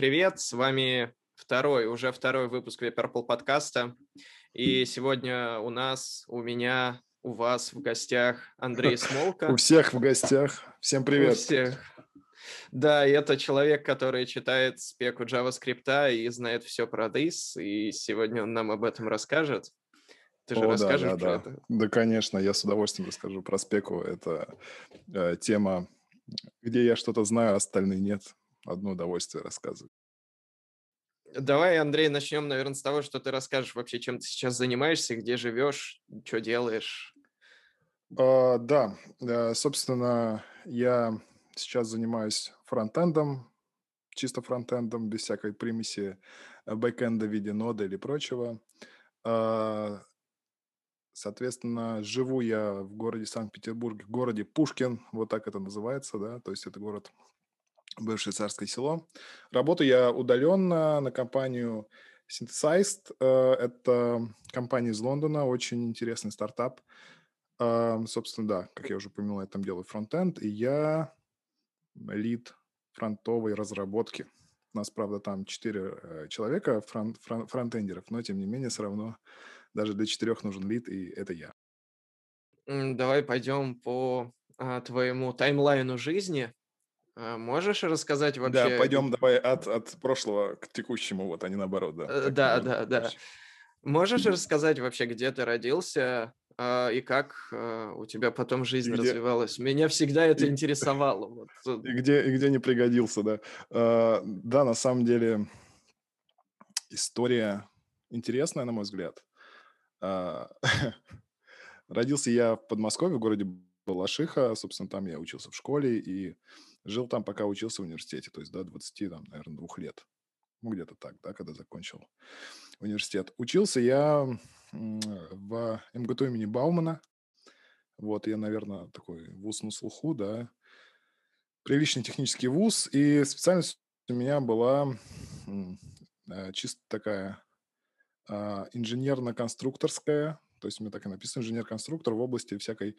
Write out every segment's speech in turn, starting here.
Привет, с вами второй, уже второй выпуск Purple подкаста. И сегодня у нас, у меня, у вас в гостях Андрей Смолка. У всех в гостях. Всем привет. У всех. Да, и это человек, который читает спеку JavaScript и знает все про DIS, и сегодня он нам об этом расскажет. Ты же О, расскажешь да, да, про да. это? Да, конечно, я с удовольствием расскажу про спеку. Это э, тема, где я что-то знаю, а остальные нет. Одно удовольствие рассказывать. Давай, Андрей, начнем, наверное, с того, что ты расскажешь вообще, чем ты сейчас занимаешься, где живешь, что делаешь. Uh, да, uh, собственно, я сейчас занимаюсь фронтендом, чисто фронтендом, без всякой примеси э, бэкэнда в виде ноды или прочего. Uh, соответственно, живу я в городе Санкт-Петербург, в городе Пушкин, вот так это называется, да, то есть это город бывшее царское село. Работаю я удаленно на компанию Synthesized. Э, это компания из Лондона, очень интересный стартап. Э, собственно, да, как я уже упомянул, я там делаю фронтенд, и я лид фронтовой разработки. У нас, правда, там четыре э, человека, фронт, фронт, фронтендеров, но, тем не менее, все равно даже для четырех нужен лид, и это я. Давай пойдем по а, твоему таймлайну жизни. А, можешь рассказать вообще? Да, пойдем давай от, от прошлого к текущему, вот, а не наоборот, да. Э, да, да, да. Можешь рассказать вообще, где ты родился а, и как а, у тебя потом жизнь где... развивалась? Меня всегда это интересовало. Вот. И где, и где не пригодился, да. Да, на самом деле история интересная, на мой взгляд. Родился я в Подмосковье, в городе Балашиха. Собственно, там я учился в школе, и Жил там, пока учился в университете, то есть до 20, там, наверное, двух лет. Ну, где-то так, да, когда закончил университет. Учился я в МГТУ имени Баумана. Вот, я, наверное, такой вуз на слуху, да. Приличный технический вуз. И специальность у меня была э, чисто такая а, инженерно-конструкторская. То есть у меня так и написано инженер-конструктор в области всякой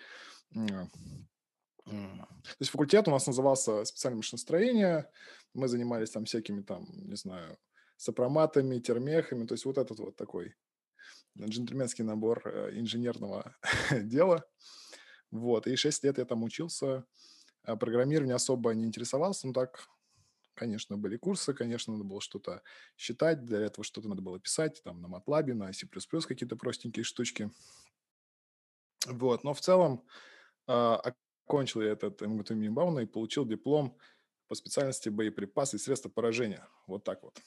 то есть факультет у нас назывался специальное машиностроение. Мы занимались там всякими там, не знаю, сопроматами, термехами. То есть вот этот вот такой джентльменский набор э, инженерного дела. Вот. И 6 лет я там учился. А программирование особо не интересовался, но так, конечно, были курсы, конечно, надо было что-то считать, для этого что-то надо было писать, там, на MATLAB, на C++ какие-то простенькие штучки. Вот, но в целом а, Кончил я этот МГТУ Минбауна и получил диплом по специальности боеприпасы и средства поражения. Вот так вот.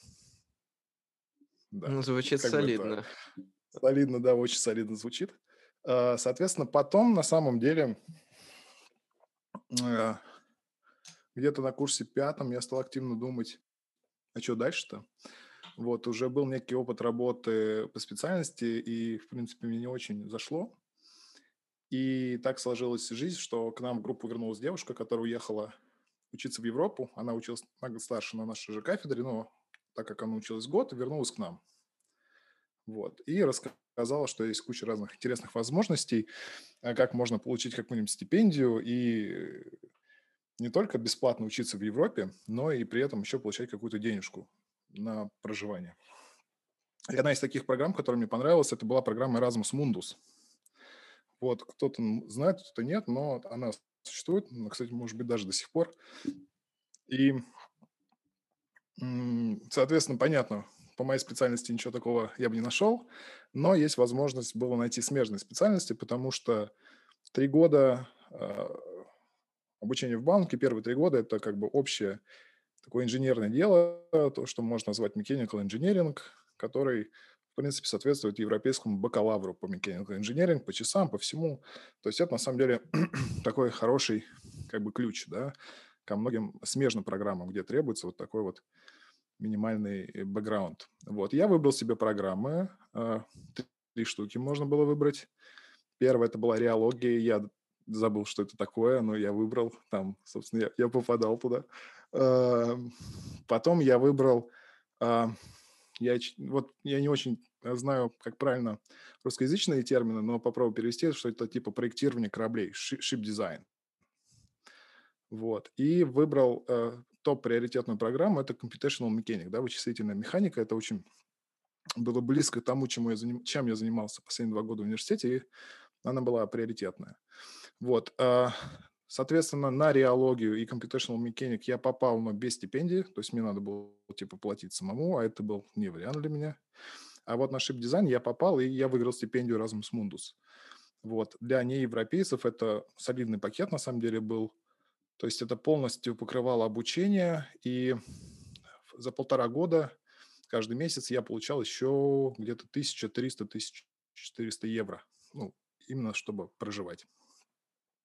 Да. Ну, звучит как солидно. солидно, да, очень солидно звучит. А, соответственно, потом, на самом деле, а, где-то на курсе пятом я стал активно думать, а что дальше-то? Вот, уже был некий опыт работы по специальности, и, в принципе, мне не очень зашло. И так сложилась жизнь, что к нам в группу вернулась девушка, которая уехала учиться в Европу. Она училась на год старше на нашей же кафедре, но так как она училась год, вернулась к нам. Вот. И рассказала, что есть куча разных интересных возможностей, э, как можно получить какую-нибудь стипендию и не только бесплатно учиться в Европе, но и при этом еще получать какую-то денежку на проживание. И одна из таких программ, которая мне понравилась, это была программа Erasmus Mundus – вот, кто-то знает, кто-то нет, но она существует, кстати, может быть, даже до сих пор. И, соответственно, понятно, по моей специальности ничего такого я бы не нашел, но есть возможность было найти смежные специальности, потому что три года э, обучения в банке, первые три года – это как бы общее такое инженерное дело, то, что можно назвать mechanical engineering, который в принципе, соответствует европейскому бакалавру по mechanical engineering, по часам, по всему. То есть это, на самом деле, такой хороший как бы ключ, да, ко многим смежным программам, где требуется вот такой вот минимальный э, бэкграунд. Вот, я выбрал себе программы, а, три штуки можно было выбрать. Первая это была реология, я забыл, что это такое, но я выбрал, там, собственно, я, я попадал туда. Потом я выбрал а, я, вот, я не очень э, знаю, как правильно русскоязычные термины, но попробую перевести, что это типа проектирование кораблей, design. Вот. И выбрал э, топ-приоритетную программу, это computational mechanic, да, вычислительная механика. Это очень было близко тому, чему я заним... чем я занимался последние два года в университете, и она была приоритетная. Вот. А, соответственно, на реологию и computational mechanic я попал, но без стипендии, то есть мне надо было, типа, платить самому, а это был не вариант для меня. А вот на ship design я попал, и я выиграл стипендию Erasmus Mundus. Вот. Для неевропейцев это солидный пакет, на самом деле, был. То есть это полностью покрывало обучение, и за полтора года каждый месяц я получал еще где-то 1300-1400 евро. Ну, именно чтобы проживать.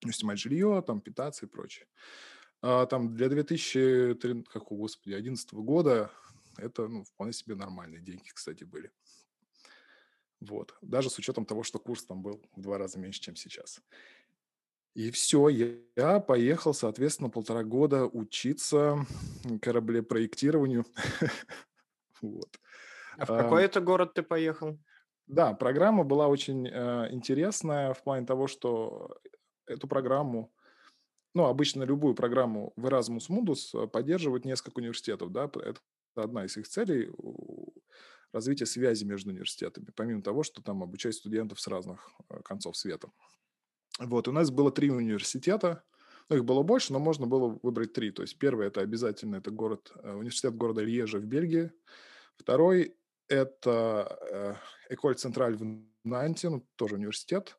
Ну, снимать жилье, там, питаться и прочее. А там для 2013, как, господи, 2011 года это ну, вполне себе нормальные деньги, кстати, были. Вот. Даже с учетом того, что курс там был в два раза меньше, чем сейчас. И все, я поехал, соответственно, полтора года учиться кораблепроектированию. вот. А в какой это город ты поехал? Да, программа была очень э, интересная в плане того, что эту программу, ну, обычно любую программу в Erasmus Mundus поддерживают несколько университетов, да, это одна из их целей развитие связи между университетами, помимо того, что там обучать студентов с разных э, концов света. Вот, у нас было три университета, ну, их было больше, но можно было выбрать три. То есть первый – это обязательно это город, э, университет города Льежа в Бельгии. Второй – это э, Эколь Централь в Нанте, ну, тоже университет.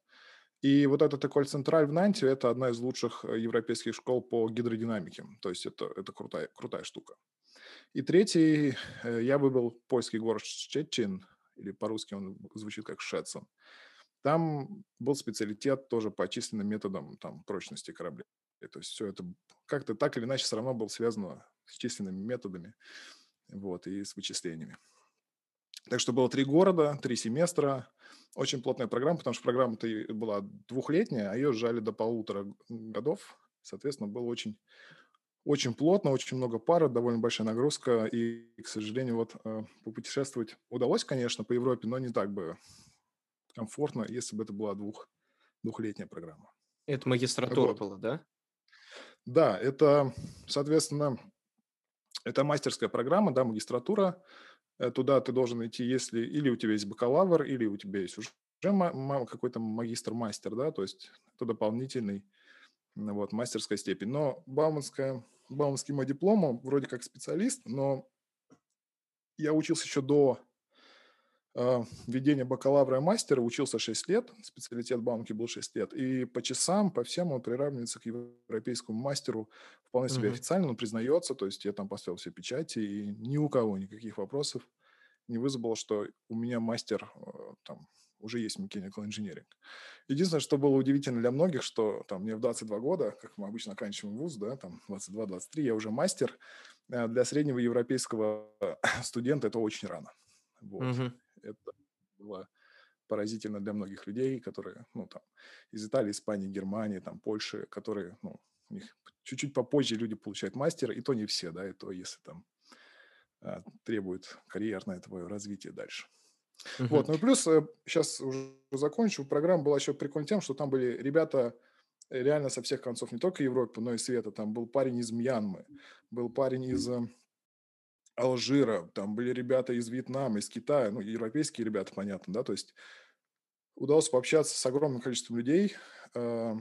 И вот этот Эколь Централь в Нанте – это одна из лучших европейских школ по гидродинамике. То есть это, это крутая, крутая штука. И третий, э, я выбрал польский город Щечин, или по-русски он звучит как Шетсон. Там был специалитет тоже по численным методам там, прочности кораблей. То есть все это как-то так или иначе все равно было связано с численными методами вот, и с вычислениями. Так что было три города, три семестра. Очень плотная программа, потому что программа-то была двухлетняя, а ее сжали до полутора годов. Соответственно, было очень очень плотно, очень много пар, довольно большая нагрузка, и, к сожалению, вот э, попутешествовать удалось, конечно, по Европе, но не так бы комфортно, если бы это была двух, двухлетняя программа. Это магистратура вот. была, да? Да, это, соответственно, это мастерская программа, да, магистратура. Э, туда ты должен идти, если или у тебя есть бакалавр, или у тебя есть уже какой-то магистр-мастер, да, то есть это дополнительный вот, мастерская степень. Но Бауманская, Бауманский мой диплом, вроде как специалист, но я учился еще до э, введения бакалавра и мастера, учился 6 лет, специалитет Баумки был 6 лет, и по часам, по всем он приравнивается к европейскому мастеру вполне себе mm-hmm. официально, он признается, то есть я там поставил все печати, и ни у кого никаких вопросов не вызвало, что у меня мастер э, там уже есть mechanical engineering. Единственное, что было удивительно для многих, что там мне в 22 года, как мы обычно оканчиваем вуз, да, там 22-23, я уже мастер. Э, для среднего европейского студента это очень рано. Вот. Mm-hmm. Это было поразительно для многих людей, которые, ну, там, из Италии, Испании, Германии, там, Польши, которые, ну, у них чуть-чуть попозже люди получают мастера, и то не все, да, и то, если там а, требует карьерное твое развитие дальше. Uh-huh. Вот, ну и плюс, сейчас э, уже закончу, программа была еще прикольна тем, что там были ребята э, реально со всех концов, не только Европы, но и света. Там был парень из Мьянмы, был парень из Алжира, там были ребята из Вьетнама, из Китая, ну, европейские ребята, понятно, да, то есть удалось пообщаться с огромным количеством людей, э,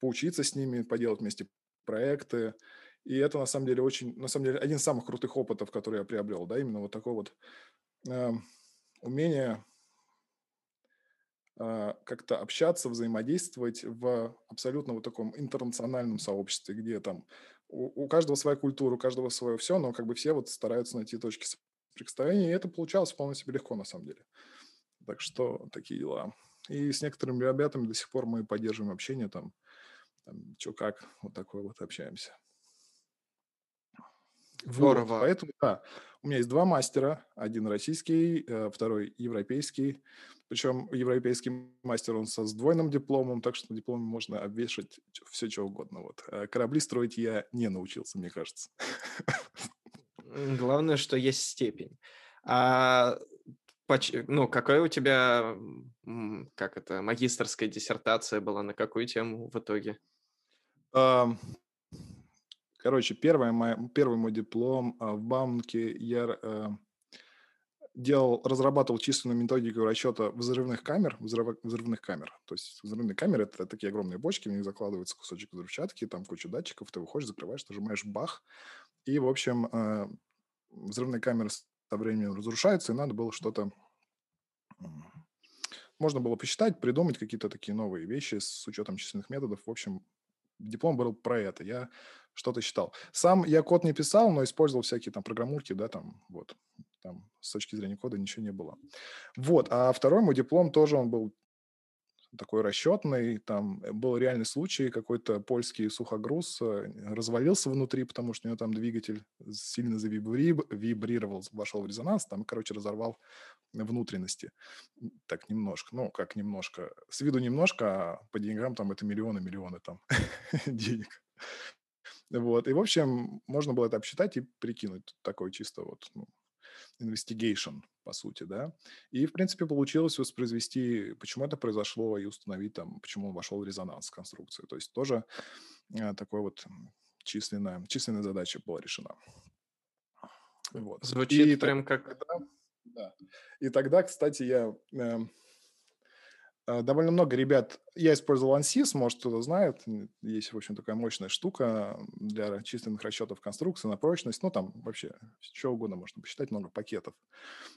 поучиться с ними, поделать вместе проекты, и это, на самом деле, очень, на самом деле, один из самых крутых опытов, который я приобрел, да, именно вот такой вот э, умение а, как-то общаться, взаимодействовать в абсолютно вот таком интернациональном сообществе, где там у, у каждого своя культура, у каждого свое все, но как бы все вот стараются найти точки соприкосновения, и это получалось вполне себе легко на самом деле. Так что такие дела. И с некоторыми ребятами до сих пор мы поддерживаем общение, там, там что как, вот такое вот общаемся. Здорово. Вот, поэтому, да, у меня есть два мастера. Один российский, э, второй европейский. Причем европейский мастер, он со сдвоенным дипломом, так что на дипломе можно обвешать все, что угодно. Вот. А корабли строить я не научился, мне кажется. Главное, что есть степень. А ну, какая у тебя, как это, магистрская диссертация была, на какую тему в итоге? Короче, первый мой, первый мой диплом а, в Бауманке я э, делал, разрабатывал численную методику расчета взрывных камер, взрыв, взрывных камер. То есть взрывные камеры – это такие огромные бочки, в них закладывается кусочек взрывчатки, там куча датчиков, ты выходишь, закрываешь, нажимаешь бах. И, в общем, э, взрывные камеры со временем разрушаются, и надо было что-то можно было посчитать, придумать какие-то такие новые вещи с учетом численных методов. В общем, диплом был про это. Я что-то считал. Сам я код не писал, но использовал всякие там программурки, да, там, вот, там с точки зрения кода ничего не было. Вот, а второй мой диплом тоже, он был такой расчетный, там э, был реальный случай, какой-то польский сухогруз э, развалился внутри, потому что у него там двигатель сильно завибрировал, вошел в резонанс, там, короче, разорвал внутренности. Так, немножко, ну, как немножко, с виду немножко, а по деньгам там это миллионы-миллионы там денег. Вот, и, в общем, можно было это обсчитать и прикинуть такой чисто вот, ну, investigation, по сути, да. И, в принципе, получилось воспроизвести, почему это произошло, и установить там, почему он вошел в резонанс конструкции. То есть тоже э, такой вот численная, численная задача была решена. Вот. Звучит и прям как... Тогда, да. И тогда, кстати, я Э, довольно много ребят, я использовал ANSYS, может кто-то знает, есть, в общем, такая мощная штука для численных расчетов конструкции на прочность, ну, там вообще что угодно можно посчитать, много пакетов.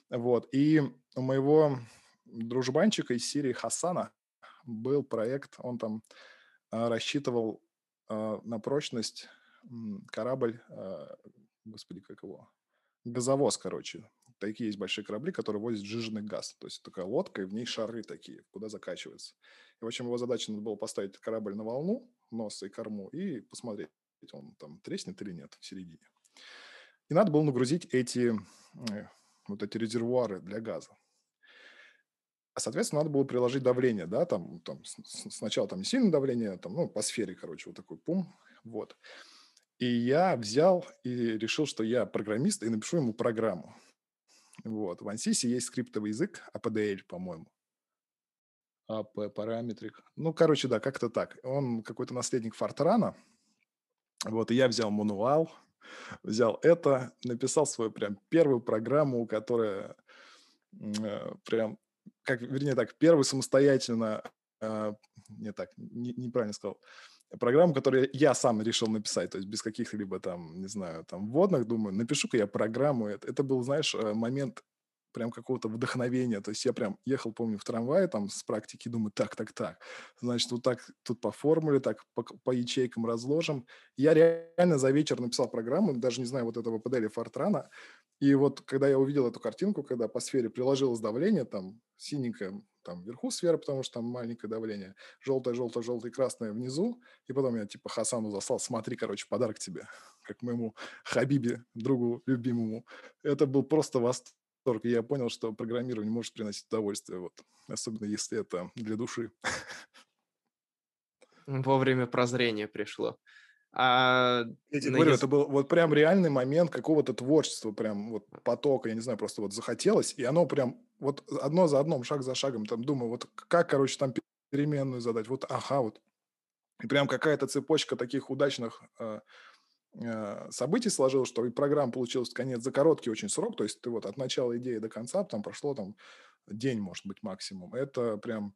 Вот, и у моего дружбанчика из Сирии Хасана был проект, он там э, рассчитывал э, на прочность корабль, господи, как его, газовоз, короче, такие есть большие корабли, которые возят сжиженный газ. То есть такая лодка, и в ней шары такие, куда закачивается. И, в общем, его задача надо было поставить корабль на волну, нос и корму, и посмотреть, он там треснет или нет в середине. И надо было нагрузить эти э, вот эти резервуары для газа. А, соответственно, надо было приложить давление, да, там, там сначала там сильное давление, там, ну, по сфере, короче, вот такой пум, вот. И я взял и решил, что я программист, и напишу ему программу. Вот. В ANSYS есть скриптовый язык, APDL, по-моему. AP, параметрик. Ну, короче, да, как-то так. Он какой-то наследник Фортрана. Вот, и я взял мануал, взял это, написал свою прям первую программу, которая э, прям, как, вернее так, первую самостоятельно, э, не так, не, неправильно сказал, программу, которую я сам решил написать, то есть без каких-либо там, не знаю, там вводных, думаю, напишу-ка я программу. Это, это был, знаешь, э, момент прям какого-то вдохновения. То есть я прям ехал, помню, в трамвае там с практики, думаю, так, так, так. Значит, вот так тут по формуле, так по, по ячейкам разложим. Я реально за вечер написал программу, даже не знаю вот этого PDL Фортрана. И вот когда я увидел эту картинку, когда по сфере приложилось давление, там синенькое там вверху сфера, потому что там маленькое давление, желтое, желтое, желтое, красное внизу, и потом я типа Хасану заслал, смотри, короче, подарок тебе, как моему Хабибе, другу любимому. Это был просто восторг, я понял, что программирование может приносить удовольствие, вот, особенно если это для души. Вовремя прозрение пришло. А, я тебе говорю, это был вот прям реальный момент какого-то творчества, прям вот потока, я не знаю, просто вот захотелось, и оно прям вот одно за одном, шаг за шагом, там думаю, вот как, короче, там переменную задать, вот ага, вот. И прям какая-то цепочка таких удачных э, э, событий сложилась, что и программа получилась, конец, за короткий очень срок, то есть ты вот от начала идеи до конца, там прошло там день, может быть, максимум. Это прям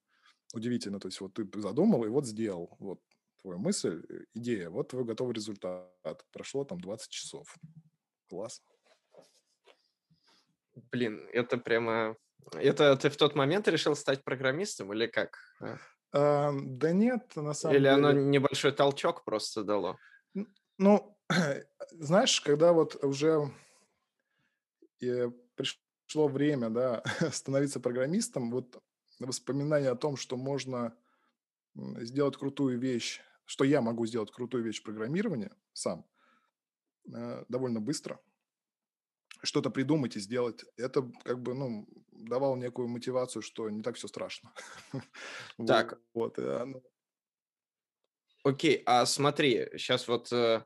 удивительно, то есть вот ты задумал и вот сделал, вот твоя мысль, э, идея, вот твой готовый результат. Прошло там 20 часов. Класс. Блин, это прямо... Это ты в тот момент решил стать программистом или как? А, да нет, на самом или деле... Или оно небольшой толчок просто дало? Ну, знаешь, когда вот уже э, пришло время, да, становиться программистом, вот воспоминание о том, что можно сделать крутую вещь что я могу сделать крутую вещь программирования сам э, довольно быстро, что-то придумать и сделать, это как бы, ну, давало некую мотивацию, что не так все страшно. Так. Вот. Окей, а смотри, сейчас вот э,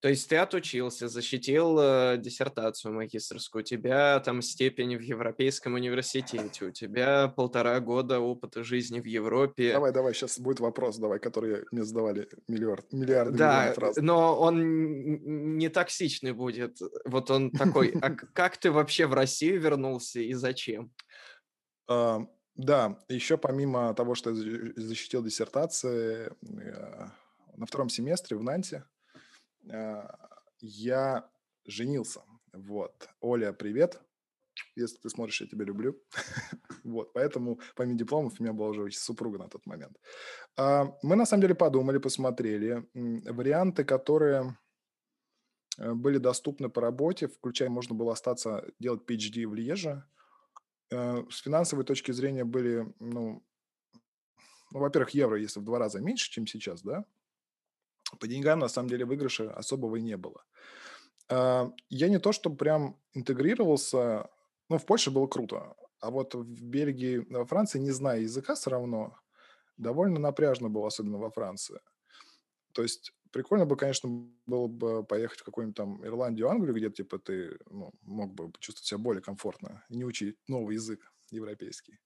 То есть ты отучился, защитил э, диссертацию магистрскую, у тебя там степень в Европейском университете, у тебя полтора года опыта жизни в Европе. Давай, давай, сейчас будет вопрос, давай, который мне задавали миллиард, миллиарды Да, раз. но он не токсичный будет. Вот он такой, а как ты вообще в Россию вернулся и зачем? Да, еще помимо того, что я защитил диссертации, на втором семестре в Нанте я женился. Вот. Оля, привет. Если ты смотришь, я тебя люблю. вот, поэтому помимо дипломов у меня была уже супруга на тот момент. А, мы на самом деле подумали, посмотрели варианты, которые э, были доступны по работе, включая можно было остаться делать PhD в Льеже. Э, с финансовой точки зрения были, ну, ну, во-первых, евро, если в два раза меньше, чем сейчас, да, по деньгам, на самом деле, выигрыша особого и не было. А, я не то, что прям интегрировался, ну, в Польше было круто, а вот в Бельгии, во Франции, не зная языка все равно, довольно напряжно было, особенно во Франции. То есть прикольно бы, конечно, было бы поехать в какую-нибудь там Ирландию, Англию, где типа ты ну, мог бы чувствовать себя более комфортно не учить новый язык европейский.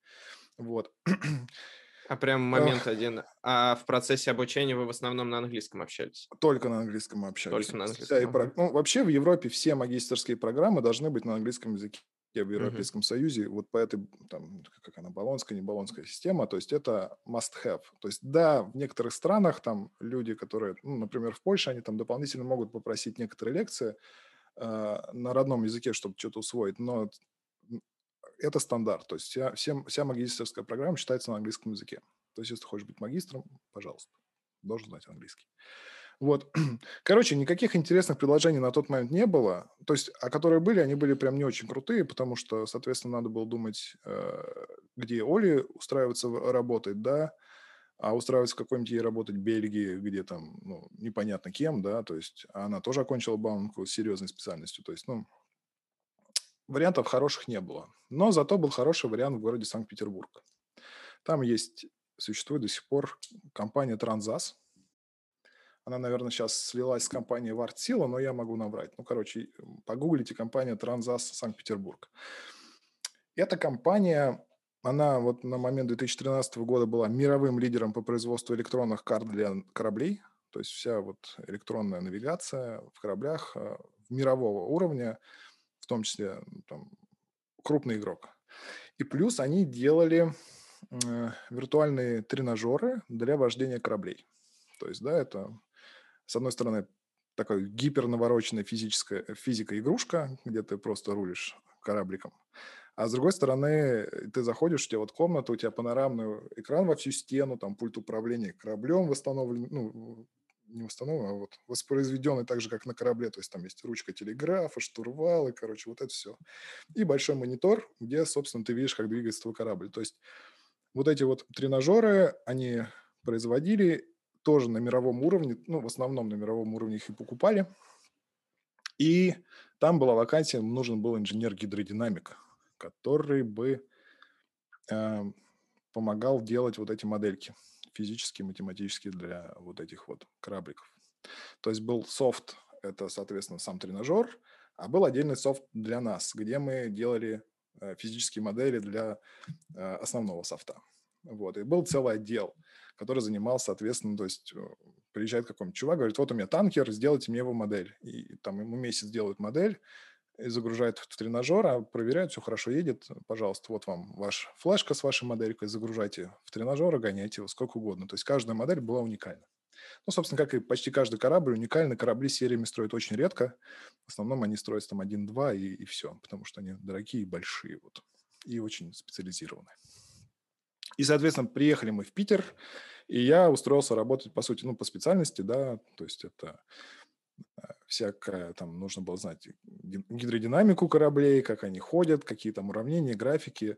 Вот. А прям момент один. А в процессе обучения вы в основном на английском общались? Только на английском общались. Только на английском. Вся Ну, вообще в Европе все магистрские программы должны быть на английском языке в Европейском uh-huh. Союзе, вот по этой, там, как она, баллонская, не баллонская система, то есть это must-have. То есть да, в некоторых странах там люди, которые, ну, например, в Польше, они там дополнительно могут попросить некоторые лекции э, на родном языке, чтобы что-то усвоить, но это стандарт. То есть вся, вся, вся магистрская программа читается на английском языке. То есть если ты хочешь быть магистром, пожалуйста, должен знать английский. Вот. Короче, никаких интересных предложений на тот момент не было. То есть, а которые были, они были прям не очень крутые, потому что, соответственно, надо было думать, э, где Оли устраиваться работать, да, а устраиваться в какой-нибудь ей работать в Бельгии, где там, ну, непонятно кем, да, то есть она тоже окончила Бауманку с серьезной специальностью. То есть, ну, вариантов хороших не было. Но зато был хороший вариант в городе Санкт-Петербург. Там есть, существует до сих пор компания Транзас. Она, наверное, сейчас слилась с компанией Вартсила, но я могу набрать. Ну, короче, погуглите компания Транзас Санкт-Петербург. Эта компания, она вот на момент 2013 года была мировым лидером по производству электронных карт для кораблей. То есть вся вот электронная навигация в кораблях э, мирового уровня – в том числе там, крупный игрок. И плюс они делали э, виртуальные тренажеры для вождения кораблей. То есть, да, это, с одной стороны, такая гипернавороченная физическая физика игрушка, где ты просто рулишь корабликом. А с другой стороны, ты заходишь, у тебя вот комната, у тебя панорамный экран во всю стену, там пульт управления кораблем восстановлен, ну, не установлен, а вот воспроизведенный так же, как на корабле. То есть там есть ручка телеграфа, штурвалы, короче, вот это все. И большой монитор, где, собственно, ты видишь, как двигается твой корабль. То есть вот эти вот тренажеры, они производили тоже на мировом уровне, ну, в основном на мировом уровне их и покупали. И там была вакансия, нужен был инженер-гидродинамик, который бы э, помогал делать вот эти модельки физические, математические для вот этих вот корабликов. То есть был софт, это, соответственно, сам тренажер, а был отдельный софт для нас, где мы делали э, физические модели для э, основного софта. Вот. И был целый отдел, который занимался, соответственно, то есть э, приезжает какой-нибудь чувак, говорит, вот у меня танкер, сделайте мне его модель. И там ему месяц делают модель, и загружают в тренажер, а проверяют, все хорошо едет, пожалуйста, вот вам ваш флешка с вашей моделькой, загружайте в тренажер, гоняйте его сколько угодно. То есть каждая модель была уникальна. Ну, собственно, как и почти каждый корабль, уникальный. Корабли сериями строят очень редко. В основном они строятся там один-два и, и все, потому что они дорогие и большие вот, и очень специализированные. И, соответственно, приехали мы в Питер, и я устроился работать, по сути, ну, по специальности, да, то есть это всякое, там нужно было знать гидродинамику кораблей, как они ходят, какие там уравнения, графики.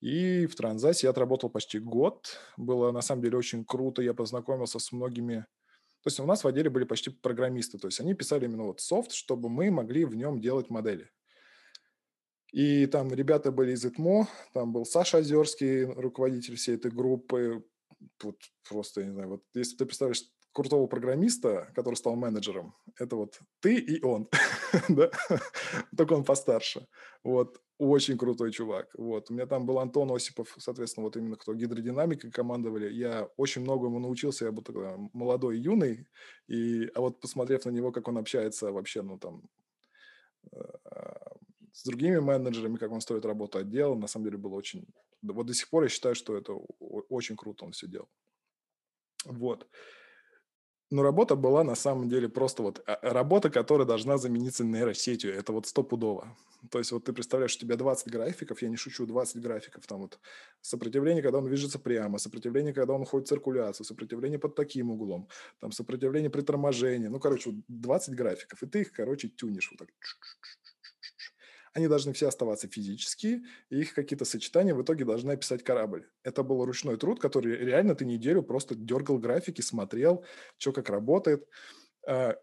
И в Транзасе я отработал почти год. Было на самом деле очень круто. Я познакомился с многими... То есть у нас в отделе были почти программисты. То есть они писали именно вот софт, чтобы мы могли в нем делать модели. И там ребята были из ИТМО, там был Саша Озерский, руководитель всей этой группы. Вот просто, я не знаю, вот если ты представляешь крутого программиста, который стал менеджером, это вот ты и он, да, только он постарше. Вот, очень крутой чувак. Вот, у меня там был Антон Осипов, соответственно, вот именно кто гидродинамикой командовали. Я очень много ему научился, я был тогда молодой, юный, и, а вот посмотрев на него, как он общается вообще, ну, там, э, с другими менеджерами, как он строит работу отдела, на самом деле было очень... Вот до сих пор я считаю, что это очень круто он все делал. Вот. Но работа была на самом деле просто вот а, работа, которая должна замениться нейросетью. Это вот стопудово. То есть вот ты представляешь, у тебя 20 графиков, я не шучу, 20 графиков, там вот сопротивление, когда он движется прямо, сопротивление, когда он ходит в циркуляцию, сопротивление под таким углом, там сопротивление при торможении. Ну, короче, 20 графиков, и ты их, короче, тюнишь вот так они должны все оставаться физические, и их какие-то сочетания в итоге должны описать корабль. Это был ручной труд, который реально ты неделю просто дергал графики, смотрел, что как работает. А,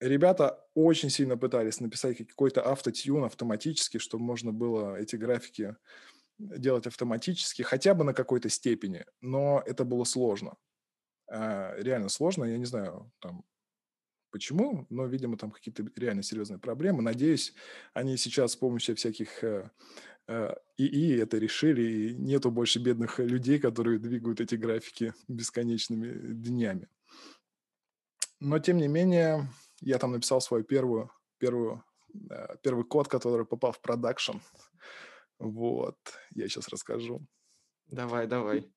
ребята очень сильно пытались написать какой-то автотюн автоматически, чтобы можно было эти графики делать автоматически, хотя бы на какой-то степени, но это было сложно. А, реально сложно, я не знаю, там почему, но, видимо, там какие-то реально серьезные проблемы. Надеюсь, они сейчас с помощью всяких э, э, ИИ это решили, и нету больше бедных людей, которые двигают эти графики бесконечными днями. Но, тем не менее, я там написал свою первую, первую, э, первый код, который попал в продакшн. Вот, я сейчас расскажу. Давай, давай.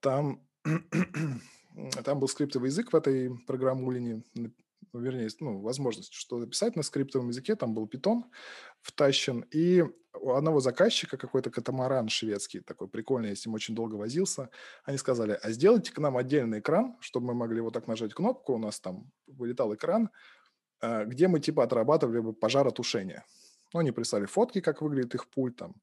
Там, там был скриптовый язык в этой программулине, вернее, ну, возможность что записать на скриптовом языке, там был питон втащен, и у одного заказчика какой-то катамаран шведский, такой прикольный, я с ним очень долго возился, они сказали, а сделайте к нам отдельный экран, чтобы мы могли вот так нажать кнопку, у нас там вылетал экран, э, где мы типа отрабатывали бы пожаротушение. Ну, они прислали фотки, как выглядит их пульт, там,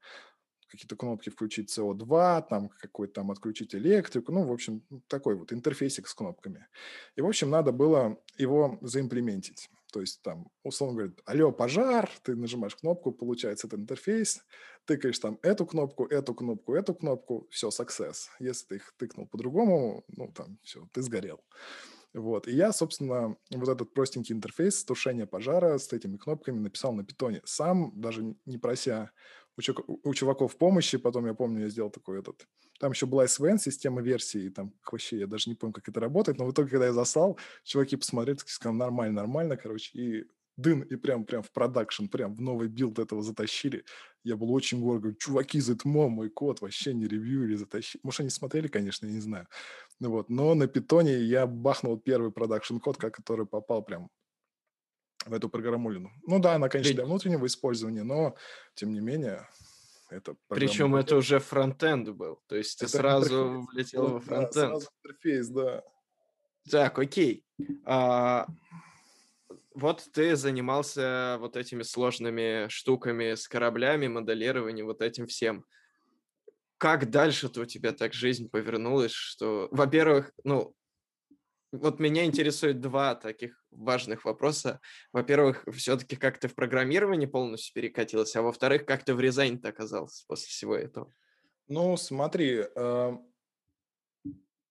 какие-то кнопки включить CO2, там какой-то там отключить электрику, ну, в общем, такой вот интерфейсик с кнопками. И, в общем, надо было его заимплементить. То есть там, условно говоря, алло, пожар, ты нажимаешь кнопку, получается этот интерфейс, тыкаешь там эту кнопку, эту кнопку, эту кнопку, все, success. Если ты их тыкнул по-другому, ну, там, все, ты сгорел. Вот. И я, собственно, вот этот простенький интерфейс тушения пожара с этими кнопками написал на питоне. Сам, даже не прося у, у чуваков помощи, потом я помню, я сделал такой этот... Там еще была SVN, система версии, там вообще я даже не помню, как это работает, но в итоге, когда я заслал, чуваки посмотрели, сказали, нормально, нормально, короче, и дын, и прям, прям в продакшн, прям в новый build этого затащили. Я был очень горд, говорю, чуваки, ZMO, мой код вообще не ревьюили, затащили. Может, они смотрели, конечно, я не знаю. Вот, но на питоне я бахнул первый продакшн код, который попал прям в эту программулину. Ну да, она, конечно, для внутреннего использования, но тем не менее это Причем это уже фронтенд был, то есть ты это сразу интерфейс. влетел во фронтенд. Да, сразу интерфейс, да. Так, окей. А, вот ты занимался вот этими сложными штуками с кораблями, моделированием, вот этим всем. Как дальше-то у тебя так жизнь повернулась, что, во-первых, ну, вот меня интересует два таких важных вопроса. Во-первых, все-таки как ты в программировании полностью перекатился, а во-вторых, как ты в Рязани-то оказался после всего этого? Ну, смотри, э,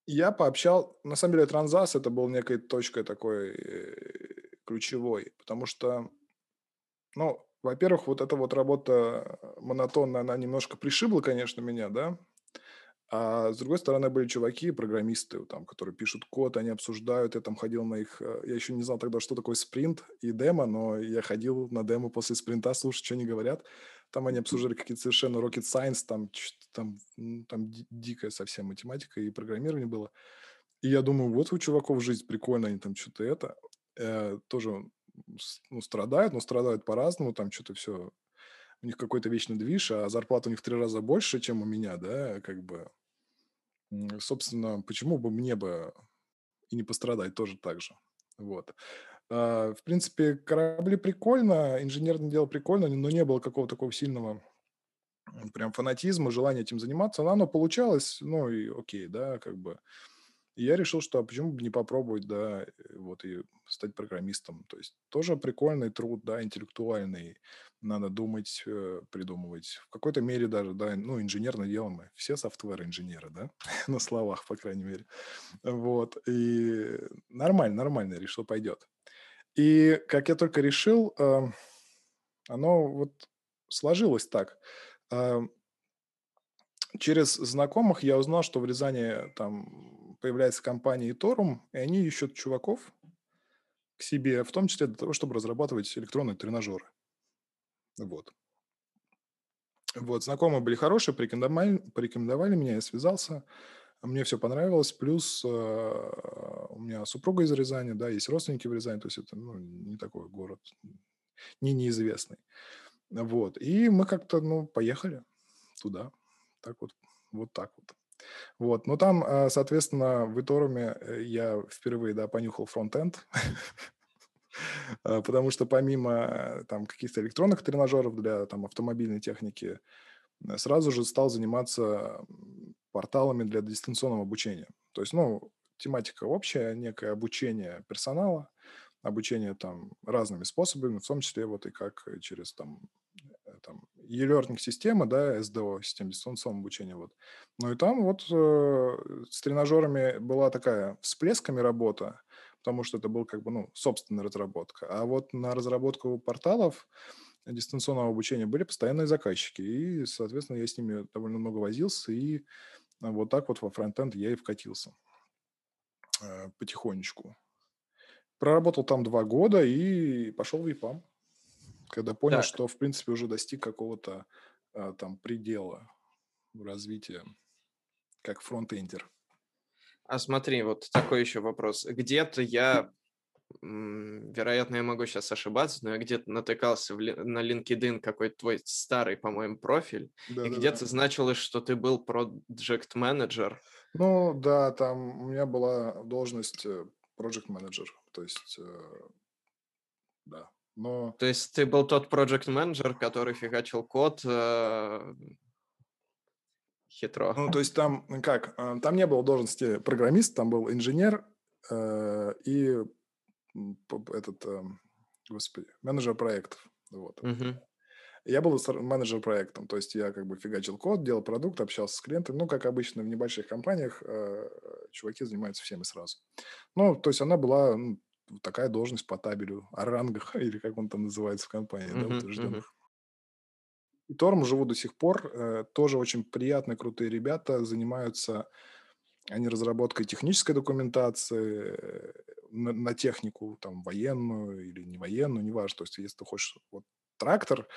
я пообщал, на самом деле, Транзас это был некой точкой такой э, ключевой, потому что, ну, во-первых, вот эта вот работа монотонная, она немножко пришибла, конечно, меня, да, а с другой стороны, были чуваки, программисты, там, которые пишут код, они обсуждают. Я там ходил на их... Э, я еще не знал тогда, что такое спринт и демо, но я ходил на демо после спринта, слушать, что они говорят. Там они обсуждали какие-то совершенно rocket science, там, там, там дикая совсем математика и программирование было. И я думаю, вот у чуваков жизнь прикольная, они там что-то это... Э, тоже ну, страдают, но страдают по-разному, там что-то все у них какой-то вечный движ, а зарплата у них в три раза больше, чем у меня, да, как бы собственно, почему бы мне бы и не пострадать тоже так же. Вот. А, в принципе, корабли прикольно, инженерное дело прикольно, но не было какого-то такого сильного прям фанатизма, желания этим заниматься. Но оно получалось, ну и окей, да, как бы. И я решил, что а почему бы не попробовать, да, э, вот и стать программистом. То есть тоже прикольный труд, да, интеллектуальный. Надо думать, э, придумывать. В какой-то мере даже, да, ну, инженерное дело мы. Все софтвер-инженеры, да, на словах, по крайней мере. Вот. И нормально, нормально, решил, пойдет. И как я только решил, э, оно вот сложилось так. Э, через знакомых я узнал, что в Рязани там появляется компания Торум, и они ищут чуваков к себе, в том числе для того, чтобы разрабатывать электронные тренажеры. Вот. Вот, знакомые были хорошие, порекомендовали, порекомендовали меня, я связался, мне все понравилось, плюс э, у меня супруга из Рязани, да, есть родственники в Рязани, то есть это ну, не такой город, не неизвестный. Вот, и мы как-то, ну, поехали туда, так вот, вот так вот. Вот, но там, э, соответственно, в Иторуме э, я впервые, да, понюхал фронтенд, потому что помимо там каких-то электронных тренажеров для там автомобильной техники, сразу же стал заниматься порталами для дистанционного обучения. То есть, ну, тематика общая, некое обучение персонала, обучение там разными способами, в том числе вот и как через там э, там e-learning система, да, SDO, система дистанционного обучения, вот. Ну и там вот э, с тренажерами была такая всплесками работа, потому что это был как бы, ну, собственная разработка. А вот на разработку порталов дистанционного обучения были постоянные заказчики, и, соответственно, я с ними довольно много возился, и вот так вот во фронтенд я и вкатился э, потихонечку. Проработал там два года и пошел в ЕПАМ, когда понял, так. что, в принципе, уже достиг какого-то а, там предела развития как фронтендер. А смотри, вот такой еще вопрос. Где-то я вероятно, я могу сейчас ошибаться, но я где-то натыкался в, на LinkedIn какой-то твой старый, по-моему, профиль, да, и да, где-то да. значилось, что ты был project менеджер. Ну да, там у меня была должность э, project менеджер, то есть э, да. Но... То есть ты был тот project менеджер, который фигачил код э, хитро. Ну, то есть там как? Э, там не было должности программист, там был инженер э, и этот, эм, господи, менеджер проектов. Вот. Угу. Я был менеджер проектом, то есть я как бы фигачил код, делал продукт, общался с клиентами. Ну, как обычно в небольших компаниях, э, чуваки занимаются всеми сразу. Ну, то есть она была ну, такая должность по табелю, о рангах, или как он там называется в компании, uh-huh, да, утвержденных. Uh-huh. И Торм живу до сих пор. Э, тоже очень приятные, крутые ребята, занимаются они разработкой технической документации, э, на, на технику, там, военную или не военную, неважно. То есть, если ты хочешь вот трактор,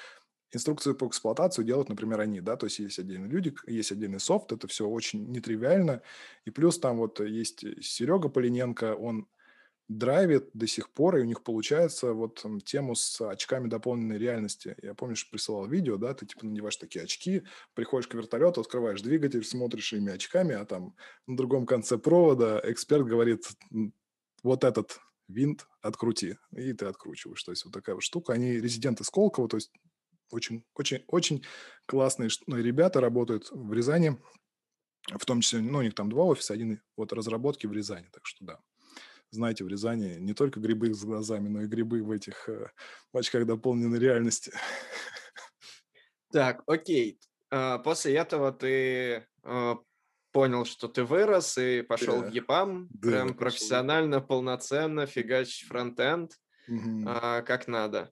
инструкцию по эксплуатации делают, например, они, да, то есть есть отдельные люди, есть отдельный софт, это все очень нетривиально. И плюс там вот есть Серега Полиненко, он драйвит до сих пор, и у них получается вот тему с очками дополненной реальности. Я помнишь, присылал видео, да, ты типа надеваешь такие очки, приходишь к вертолету, открываешь двигатель, смотришь ими очками, а там на другом конце провода эксперт говорит, вот этот винт открути, и ты откручиваешь. То есть вот такая вот штука. Они резиденты Сколково, то есть очень, очень, очень классные ну, ребята работают в Рязани, в том числе, ну, у них там два офиса, один вот разработки в Рязани, так что да. Знаете, в Рязани не только грибы с глазами, но и грибы в этих э, в очках дополненной реальности. Так, окей. А, после этого ты а, понял, что ты вырос и пошел да. в ЕПАМ, да, прям профессионально, полноценно, фигач фронтенд, угу. а, как надо.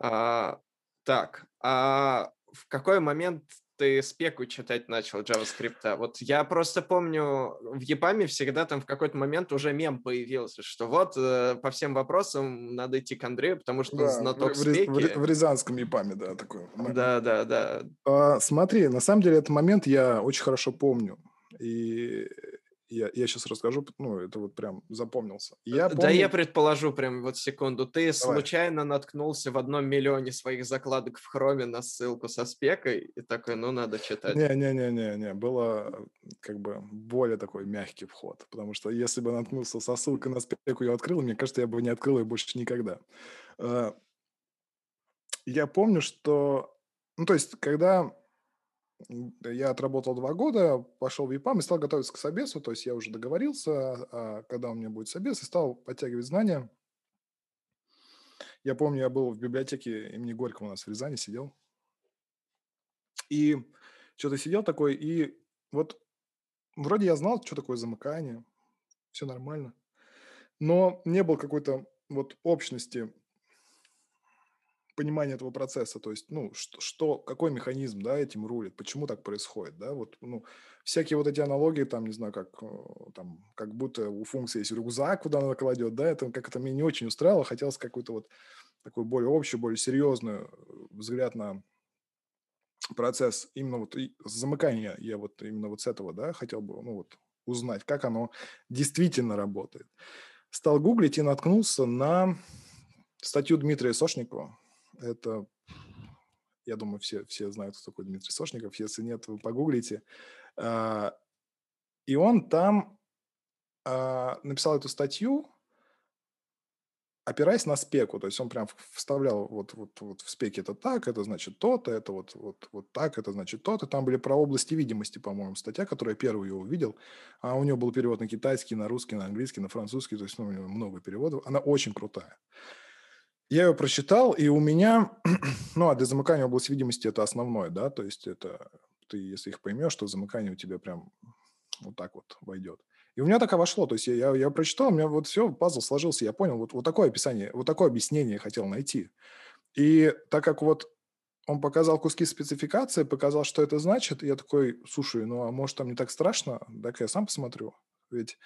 А, так, а в какой момент ты спеку читать начал JavaScript? Вот я просто помню, в ЕПАМе всегда там в какой-то момент уже мем появился, что вот э, по всем вопросам надо идти к Андрею, потому что да, он знаток в, спеки. В, в Рязанском ЕПАМе, да, такой. Да, да, да. А, смотри, на самом деле этот момент я очень хорошо помню. И я, я сейчас расскажу, ну, это вот прям запомнился. Я помню... Да я предположу прям вот секунду. Ты Давай. случайно наткнулся в одном миллионе своих закладок в хроме на ссылку со спекой и такой, ну, надо читать. Не-не-не-не-не, было как бы более такой мягкий вход, потому что если бы наткнулся со ссылкой на спеку, я открыл, мне кажется, я бы не открыл ее больше никогда. А, я помню, что, ну, то есть, когда я отработал два года, пошел в ЕПАМ и стал готовиться к собесу, то есть я уже договорился, а, когда у меня будет собес, и стал подтягивать знания. Я помню, я был в библиотеке имени Горького у нас в Рязани, сидел. И что-то сидел такой, и вот вроде я знал, что такое замыкание, все нормально. Но не было какой-то вот общности понимания этого процесса, то есть, ну, что, что, какой механизм, да, этим рулит, почему так происходит, да, вот, ну, всякие вот эти аналогии, там, не знаю, как, э, там, как будто у функции есть рюкзак, куда она кладет, да, это как это меня не очень устраивало, хотелось какой-то вот такой более общий, более серьезный э, взгляд на процесс именно вот замыкания, я вот именно вот с этого, да, хотел бы, ну, вот, узнать, как оно действительно работает. Стал гуглить и наткнулся на статью Дмитрия Сошникова, это, я думаю, все, все знают, кто такой Дмитрий Сошников. Если нет, вы погуглите. А, и он там а, написал эту статью, опираясь на спеку, то есть он прям вставлял вот, вот, вот в спеке это так, это значит то-то, это вот, вот, вот так, это значит то-то. Там были про области видимости, по-моему, статья, которую я первую ее увидел. А у него был перевод на китайский, на русский, на английский, на французский, то есть ну, у него много переводов. Она очень крутая. Я ее прочитал, и у меня, ну, а для замыкания области видимости это основное, да, то есть это ты, если их поймешь, то замыкание у тебя прям вот так вот войдет. И у меня так и вошло, то есть я, я, я прочитал, у меня вот все, пазл сложился, я понял, вот, вот такое описание, вот такое объяснение я хотел найти. И так как вот он показал куски спецификации, показал, что это значит, я такой, слушай, ну а может там не так страшно, так я сам посмотрю. Ведь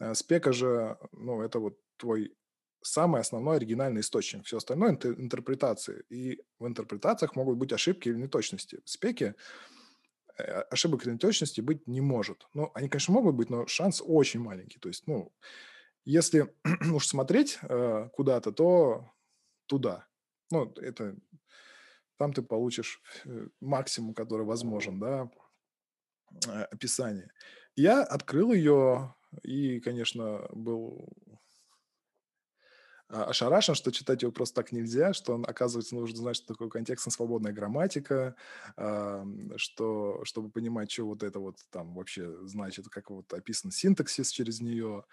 э, спека же, ну это вот твой самый основной оригинальный источник. Все остальное – это интерпретации. И в интерпретациях могут быть ошибки или неточности. В спеке э, ошибок или неточности быть не может. Ну, они, конечно, могут быть, но шанс очень маленький. То есть, ну, если уж смотреть э, куда-то, то туда. Ну, это там ты получишь э, максимум, который возможен, да, э, описание. Я открыл ее и, конечно, был ошарашен, что читать его просто так нельзя, что он, оказывается, нужно знать, что такое контекстно-свободная грамматика, что, чтобы понимать, что вот это вот там вообще значит, как вот описан синтаксис через нее.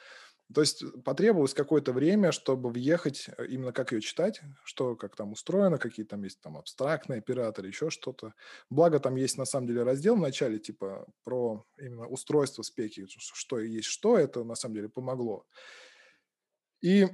То есть потребовалось какое-то время, чтобы въехать э, именно как ее читать, что как там устроено, какие там есть там абстрактные операторы, еще что-то. Благо там есть на самом деле раздел в начале типа про именно устройство спеки, что есть что, это на самом деле помогло. И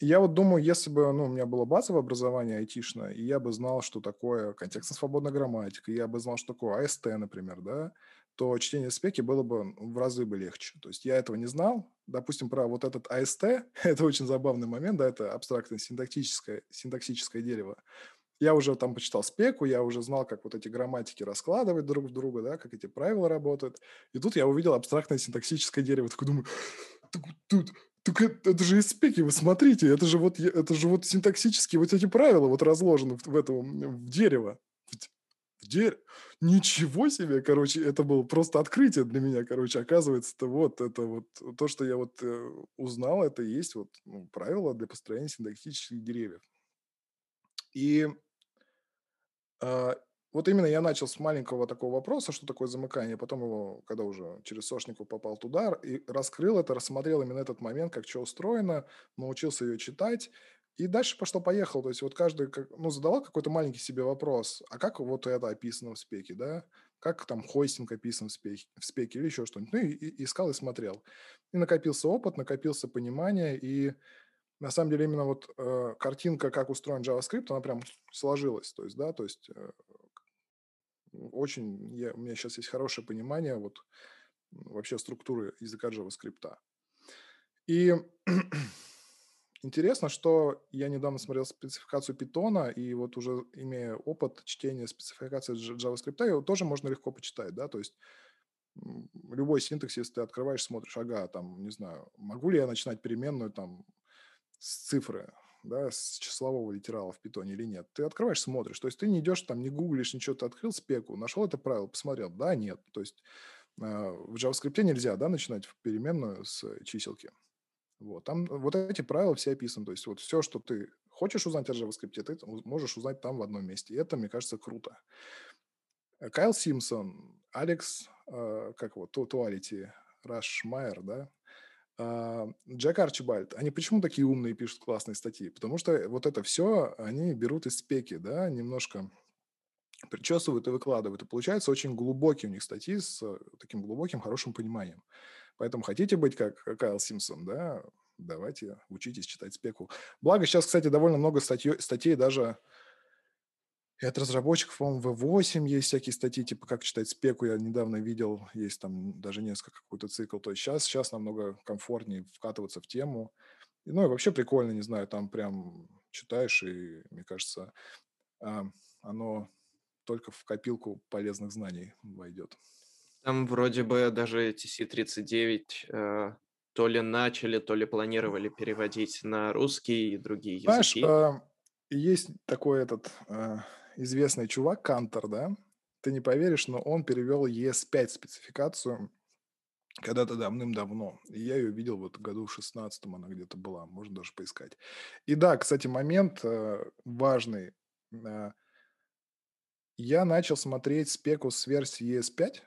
Я вот думаю, если бы ну, у меня было базовое образование айтишное, и я бы знал, что такое контекстно-свободная грамматика, я бы знал, что такое АСТ, например, да, то чтение спеки было бы в разы бы легче. То есть я этого не знал. Допустим, про вот этот АСТ, это очень забавный момент, да, это абстрактное синтаксическое, синтаксическое дерево. Я уже там почитал спеку, я уже знал, как вот эти грамматики раскладывать друг в друга, да, как эти правила работают. И тут я увидел абстрактное синтаксическое дерево. Такой думаю, тут так это, это же из спеки, вы смотрите, это же вот, это же вот синтаксические вот эти правила вот разложены в, в этом, в дерево. В, в дерево. Ничего себе, короче, это было просто открытие для меня, короче, оказывается, это вот, это вот, то, что я вот э, узнал, это есть вот ну, правила для построения синтаксических деревьев. И э, вот именно я начал с маленького такого вопроса, что такое замыкание, потом его, когда уже через Сошников попал туда, и раскрыл это, рассмотрел именно этот момент, как что устроено, научился ее читать, и дальше пошло-поехало. То есть вот каждый ну, задавал какой-то маленький себе вопрос, а как вот это описано в спеке, да? Как там хостинг описан в спеке, в спеке или еще что-нибудь. Ну и, и искал и смотрел. И накопился опыт, накопился понимание, и на самом деле именно вот э, картинка, как устроен JavaScript, она прям сложилась. То есть, да, то есть э, очень, я, у меня сейчас есть хорошее понимание вот вообще структуры языка JavaScript. И интересно, что я недавно смотрел спецификацию Python, и вот уже имея опыт чтения спецификации JavaScript, его тоже можно легко почитать, да, то есть любой синтаксис ты открываешь, смотришь, ага, там, не знаю, могу ли я начинать переменную там с цифры, да, с числового литерала в питоне или нет. Ты открываешь, смотришь. То есть ты не идешь там, не гуглишь, ничего, ты открыл спеку, нашел это правило, посмотрел, да, нет. То есть э, в JavaScript нельзя, да, начинать в переменную с чиселки. Вот, там вот эти правила все описаны. То есть вот все, что ты хочешь узнать о JavaScript, ты можешь узнать там в одном месте. И это, мне кажется, круто. Кайл Симпсон, Алекс, э, как его, Туалити, Рашмайер, да, а, Джек Арчибальд, они почему такие умные пишут классные статьи? Потому что вот это все они берут из спеки, да, немножко причесывают и выкладывают. И получается очень глубокие у них статьи с таким глубоким, хорошим пониманием. Поэтому хотите быть как Кайл Симпсон, да, давайте учитесь читать спеку. Благо сейчас, кстати, довольно много статей, статей даже и от разработчиков, по-моему, V8 есть всякие статьи, типа как читать спеку, я недавно видел, есть там даже несколько какой-то цикл. То есть сейчас, сейчас намного комфортнее вкатываться в тему. Ну и вообще прикольно, не знаю, там прям читаешь, и мне кажется, а, оно только в копилку полезных знаний войдет. Там вроде бы даже TC-39 э, то ли начали, то ли планировали переводить на русский и другие Знаешь, языки. Э, есть такой этот э, известный чувак, Кантор, да? Ты не поверишь, но он перевел ES5 спецификацию когда-то давным-давно. И я ее видел вот году в 16 она где-то была, можно даже поискать. И да, кстати, момент э, важный. Э, я начал смотреть спеку с версии ES5,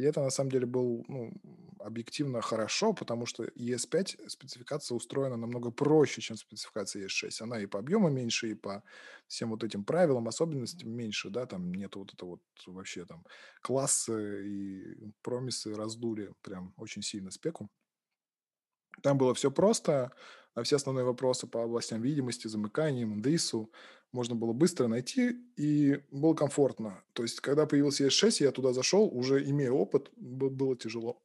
и это на самом деле был ну, объективно хорошо, потому что ES5 спецификация устроена намного проще, чем спецификация ES6. Она и по объему меньше, и по всем вот этим правилам, особенностям меньше, да, там нет вот это вот вообще там классы и промисы раздули прям очень сильно спеку. Там было все просто, а все основные вопросы по областям видимости, замыканиям, ДИСу можно было быстро найти и было комфортно. То есть, когда появился S6, я туда зашел, уже имея опыт, было тяжело.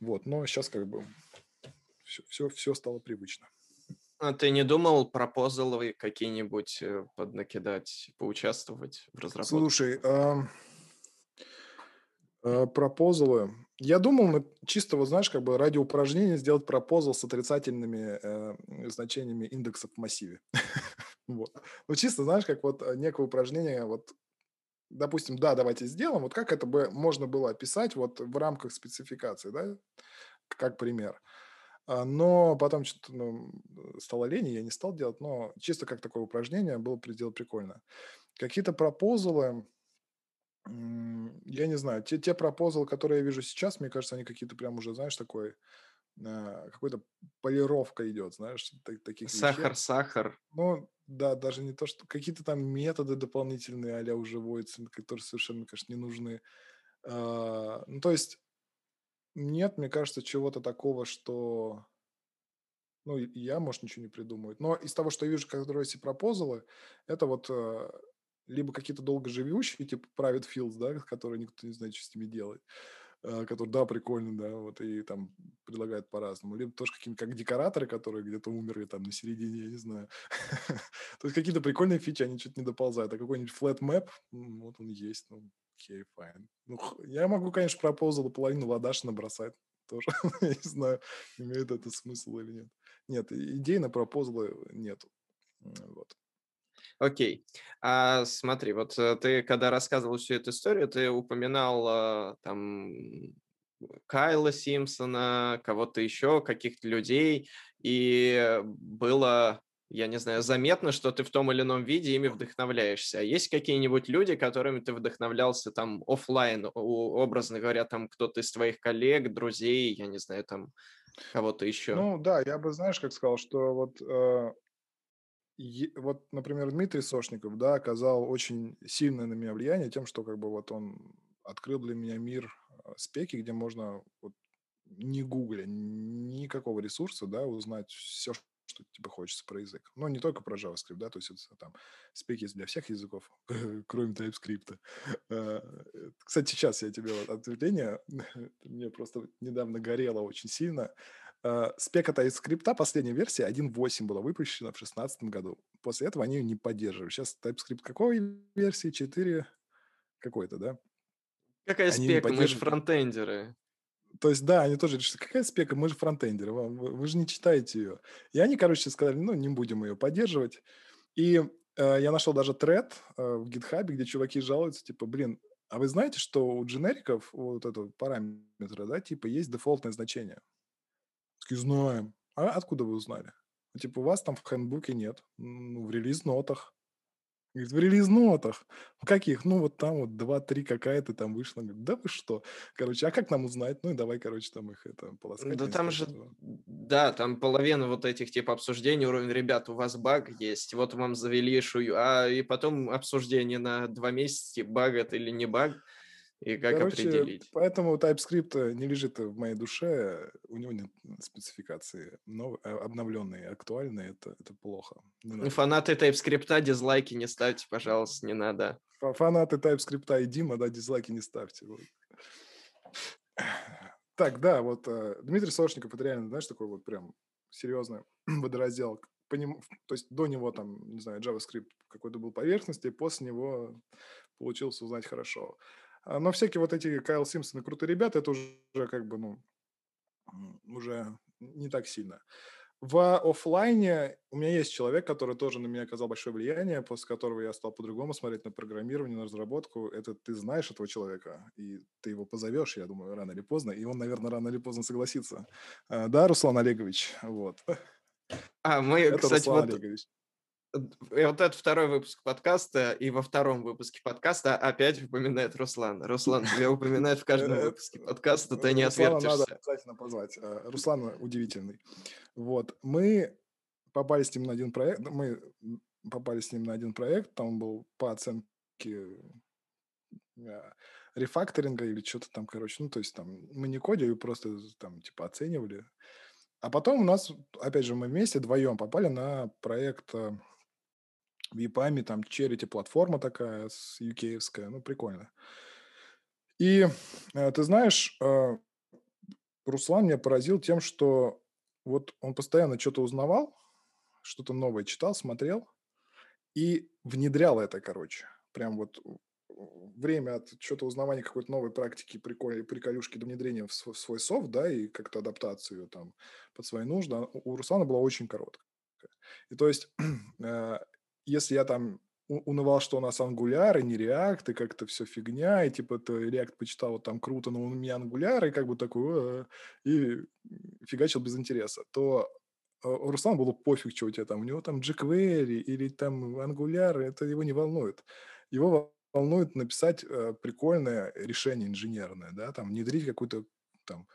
Вот, но сейчас как бы все, все, все стало привычно. А ты не думал пропозаловые какие-нибудь э, поднакидать, поучаствовать в разработке? Слушай, а, пропозалы. Я думал, чисто, вот знаешь, как бы ради упражнения сделать пропозал с отрицательными э, значениями индексов в массиве. вот. Ну, чисто, знаешь, как вот э, некое упражнение, вот, допустим, да, давайте сделаем, вот как это бы можно было описать вот в рамках спецификации, да, как пример. А, но потом что-то ну, стало лень, я не стал делать, но чисто как такое упражнение было сделать прикольно. Какие-то пропозалы, я не знаю, те, те пропозалы, которые я вижу сейчас, мне кажется, они какие-то прям уже, знаешь, такой, э, какой-то полировка идет, знаешь, так- таких Сахар, сахар. Ну, да, даже не то, что какие-то там методы дополнительные а уже вводятся, которые совершенно, конечно, не нужны. А, ну, то есть нет, мне кажется, чего-то такого, что... Ну, я, может, ничего не придумаю. Но из того, что я вижу, которые эти пропозалы, это вот э, либо какие-то долгоживущие, типа Private Fields, да, которые никто не знает, что с ними делать, э, которые, да, прикольно, да, вот, и там предлагают по-разному. Либо тоже какие-то как декораторы, которые где-то умерли там на середине, я не знаю. То есть какие-то прикольные фичи, они что-то не доползают. А какой-нибудь flat map, вот он есть, ну, окей, fine. Ну, я могу, конечно, proposal половину lodash набросать тоже. я не знаю, имеет это смысл или нет. Нет, идей на пропозлы нету. Вот. Окей. А смотри, вот э, ты, когда рассказывал всю эту историю, ты упоминал а, там Кайла Симпсона, кого-то еще, каких-то людей, и было, я не знаю, заметно, что ты в том или ином виде ими вдохновляешься. А есть какие-нибудь люди, которыми ты вдохновлялся там офлайн, образно говоря, там кто-то из твоих коллег, друзей, я не знаю, там кого-то еще? Ну да, я бы, знаешь, как сказал, что вот э, вот, например, Дмитрий Сошников, да, оказал очень сильное на меня влияние тем, что как бы вот он открыл для меня мир а, спеки, где можно вот, не гугля, никакого ресурса, да, узнать все, что тебе хочется про язык. Но не только про JavaScript, да, то есть это там спеки для всех языков, кроме TypeScript. А, кстати, сейчас я тебе вот ответвление, мне просто недавно горело очень сильно. Э, спека TypeScript, последняя версия 1.8 была выпущена в 2016 году. После этого они ее не поддерживают. Сейчас TypeScript какой версии? 4 какой-то, да? Какая они спека? Мы же фронтендеры. То есть, да, они тоже решили, какая спека, мы же фронтендеры, вы, вы же не читаете ее. И они, короче, сказали, ну, не будем ее поддерживать. И э, я нашел даже тред э, в GitHub, где чуваки жалуются, типа, блин, а вы знаете, что у дженериков вот этого параметра, да, типа, есть дефолтное значение? Такие, знаем. А откуда вы узнали? Ну, типа, у вас там в хендбуке нет. Ну, в релиз-нотах. Говорит, в релиз-нотах. В каких? Ну, вот там вот два-три какая-то там вышла. Говорит, да вы что? Короче, а как нам узнать? Ну, и давай, короче, там их это полоскать. Да там же, да, там половина вот этих типа обсуждений, уровень, ребят, у вас баг есть, вот вам завели шую, а и потом обсуждение на два месяца, типа, баг это или не баг, и как Короче, определить. поэтому TypeScript не лежит в моей душе, у него нет спецификации нов- а, обновленные, актуальные, это, это плохо. Ну. Фанаты TypeScript дизлайки не ставьте, пожалуйста, не надо. Фа- Фанаты TypeScript и Дима, да, дизлайки не ставьте. вот. Так, да, вот э, Дмитрий Сошников, это реально, знаешь, такой вот прям серьезный водораздел. По нему, то есть до него там, не знаю, JavaScript какой-то был поверхности, после него получилось узнать хорошо. А, Но всякие вот эти Кайл Симпсон и крутые ребята, это уже как бы, ну, уже не так сильно. В оффлайне у меня есть человек, который тоже на меня оказал большое влияние, после которого я стал по-другому смотреть на программирование, на разработку. Это ты знаешь этого человека, и ты его позовешь, я думаю, рано или поздно, и он, наверное, рано или поздно согласится. А, Да, Руслан Олегович, вот. А, мы, Это кстати, Руслан вот Олегович. И вот это второй выпуск подкаста, и во втором выпуске подкаста опять упоминает Руслан. Руслан, тебя упоминают в каждом Э, выпуске подкаста, ты не Руслана надо отвертишься. обязательно позвать. Э, Руслан удивительный. Вот. Мы попали с ним на один проект. Мы попали с ним на один проект. Там был по оценке э, рефакторинга или что-то там, короче. Ну, то есть там мы не кодили, просто там типа оценивали. А потом у нас, опять же, мы вместе вдвоем попали на проект э, в EPAM, там Charity платформа такая, с uk ну, прикольно. И э, ты знаешь, э, Руслан меня поразил тем, что вот он постоянно что-то узнавал, что-то новое читал, смотрел и внедрял это, короче. Прям вот у- время от что-то узнавания какой-то новой практики, приколь, приколюшки до внедрения в св- в свой софт, да, и как-то адаптацию там под свои нужды, а у Руслана была очень короткая. И то есть, э, если я там унывал, что у нас Angular и не React, и как-то все фигня, и типа ты React почитал, вот там круто, но у меня Angular, и как бы такой, и фигачил без интереса, то э, у Руслана было пофиг, что у тебя там, у него там jQuery или там Angular, это его не волнует. Его во- волнует написать э, прикольное решение инженерное, да, там внедрить какую-то там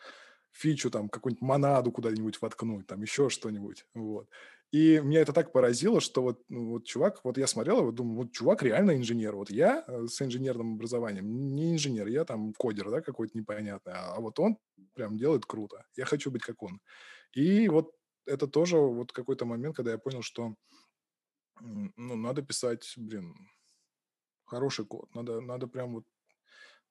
фичу, там какую-нибудь монаду куда-нибудь воткнуть, там еще что-нибудь, вот. И меня это так поразило, что вот, ну, вот чувак, вот я смотрел его, думаю, вот чувак реально инженер. Вот я э, с инженерным образованием не инженер, я там кодер, да, какой-то непонятный, а, вот он прям делает круто. Я хочу быть как он. И вот это тоже вот какой-то момент, когда я понял, что ну, надо писать, блин, хороший код. Надо, надо прям вот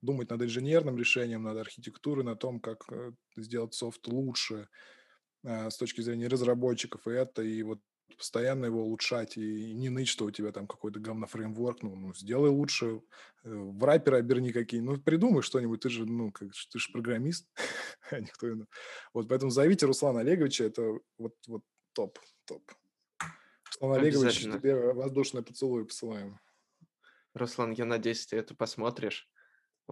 думать над инженерным решением, над архитектурой, на том, как э, сделать софт лучше с точки зрения разработчиков, и это, и вот постоянно его улучшать, и не ныть, что у тебя там какой-то говно-фреймворк, ну, ну, сделай лучше, э, в рапперы оберни какие, ну, придумай что-нибудь, ты же, ну, как, ты же программист, а никто иной. Вот, поэтому зовите Руслана Олеговича, это вот, вот топ, топ. Руслан Олегович, тебе воздушное поцелуй посылаем. Руслан, я надеюсь, ты это посмотришь.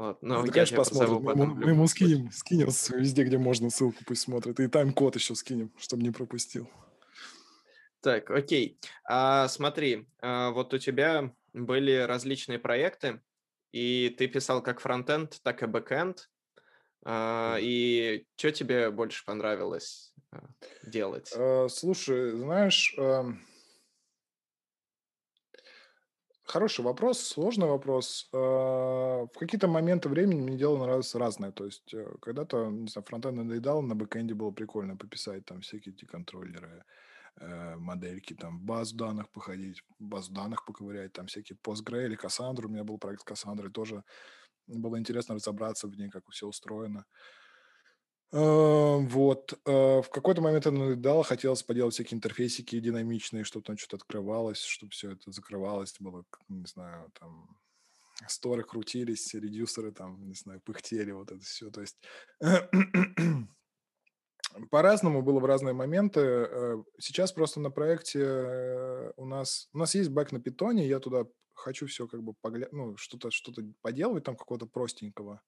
Вот. Но Ну, да, конечно, посмотрим. Мы, мы ему скинем, скинем везде, где можно, ссылку пусть смотрит. И тайм-код еще скинем, чтобы не пропустил. Так, окей. А, смотри, а, вот у тебя были различные проекты, и ты писал как фронтенд, так и бэкенд. А, и что тебе больше понравилось а, делать? Э, Слушай, знаешь, хороший вопрос, сложный вопрос. Э, В какие-то моменты времени мне дело нравилось разное. То есть э, когда-то, не знаю, фронтенд надоедал, на бэкэнде было прикольно пописать там всякие эти контроллеры, э, модельки, там баз данных походить, баз данных поковырять, там всякие Postgre или Cassandra. У меня был проект Cassandra, тоже было интересно разобраться в ней, как все устроено. Вот. э, В какой-то момент я надоедало, хотелось поделать всякие интерфейсики динамичные, чтобы там что-то открывалось, чтобы все это закрывалось, было, не знаю, там сторы крутились, редюсеры там, не знаю, пыхтели, вот это все. То есть по-разному было в разные моменты. Э, Сейчас просто на проекте э, у нас у нас есть бэк на питоне, я туда хочу все как бы погля... ну, что-то что поделать там какого-то простенького.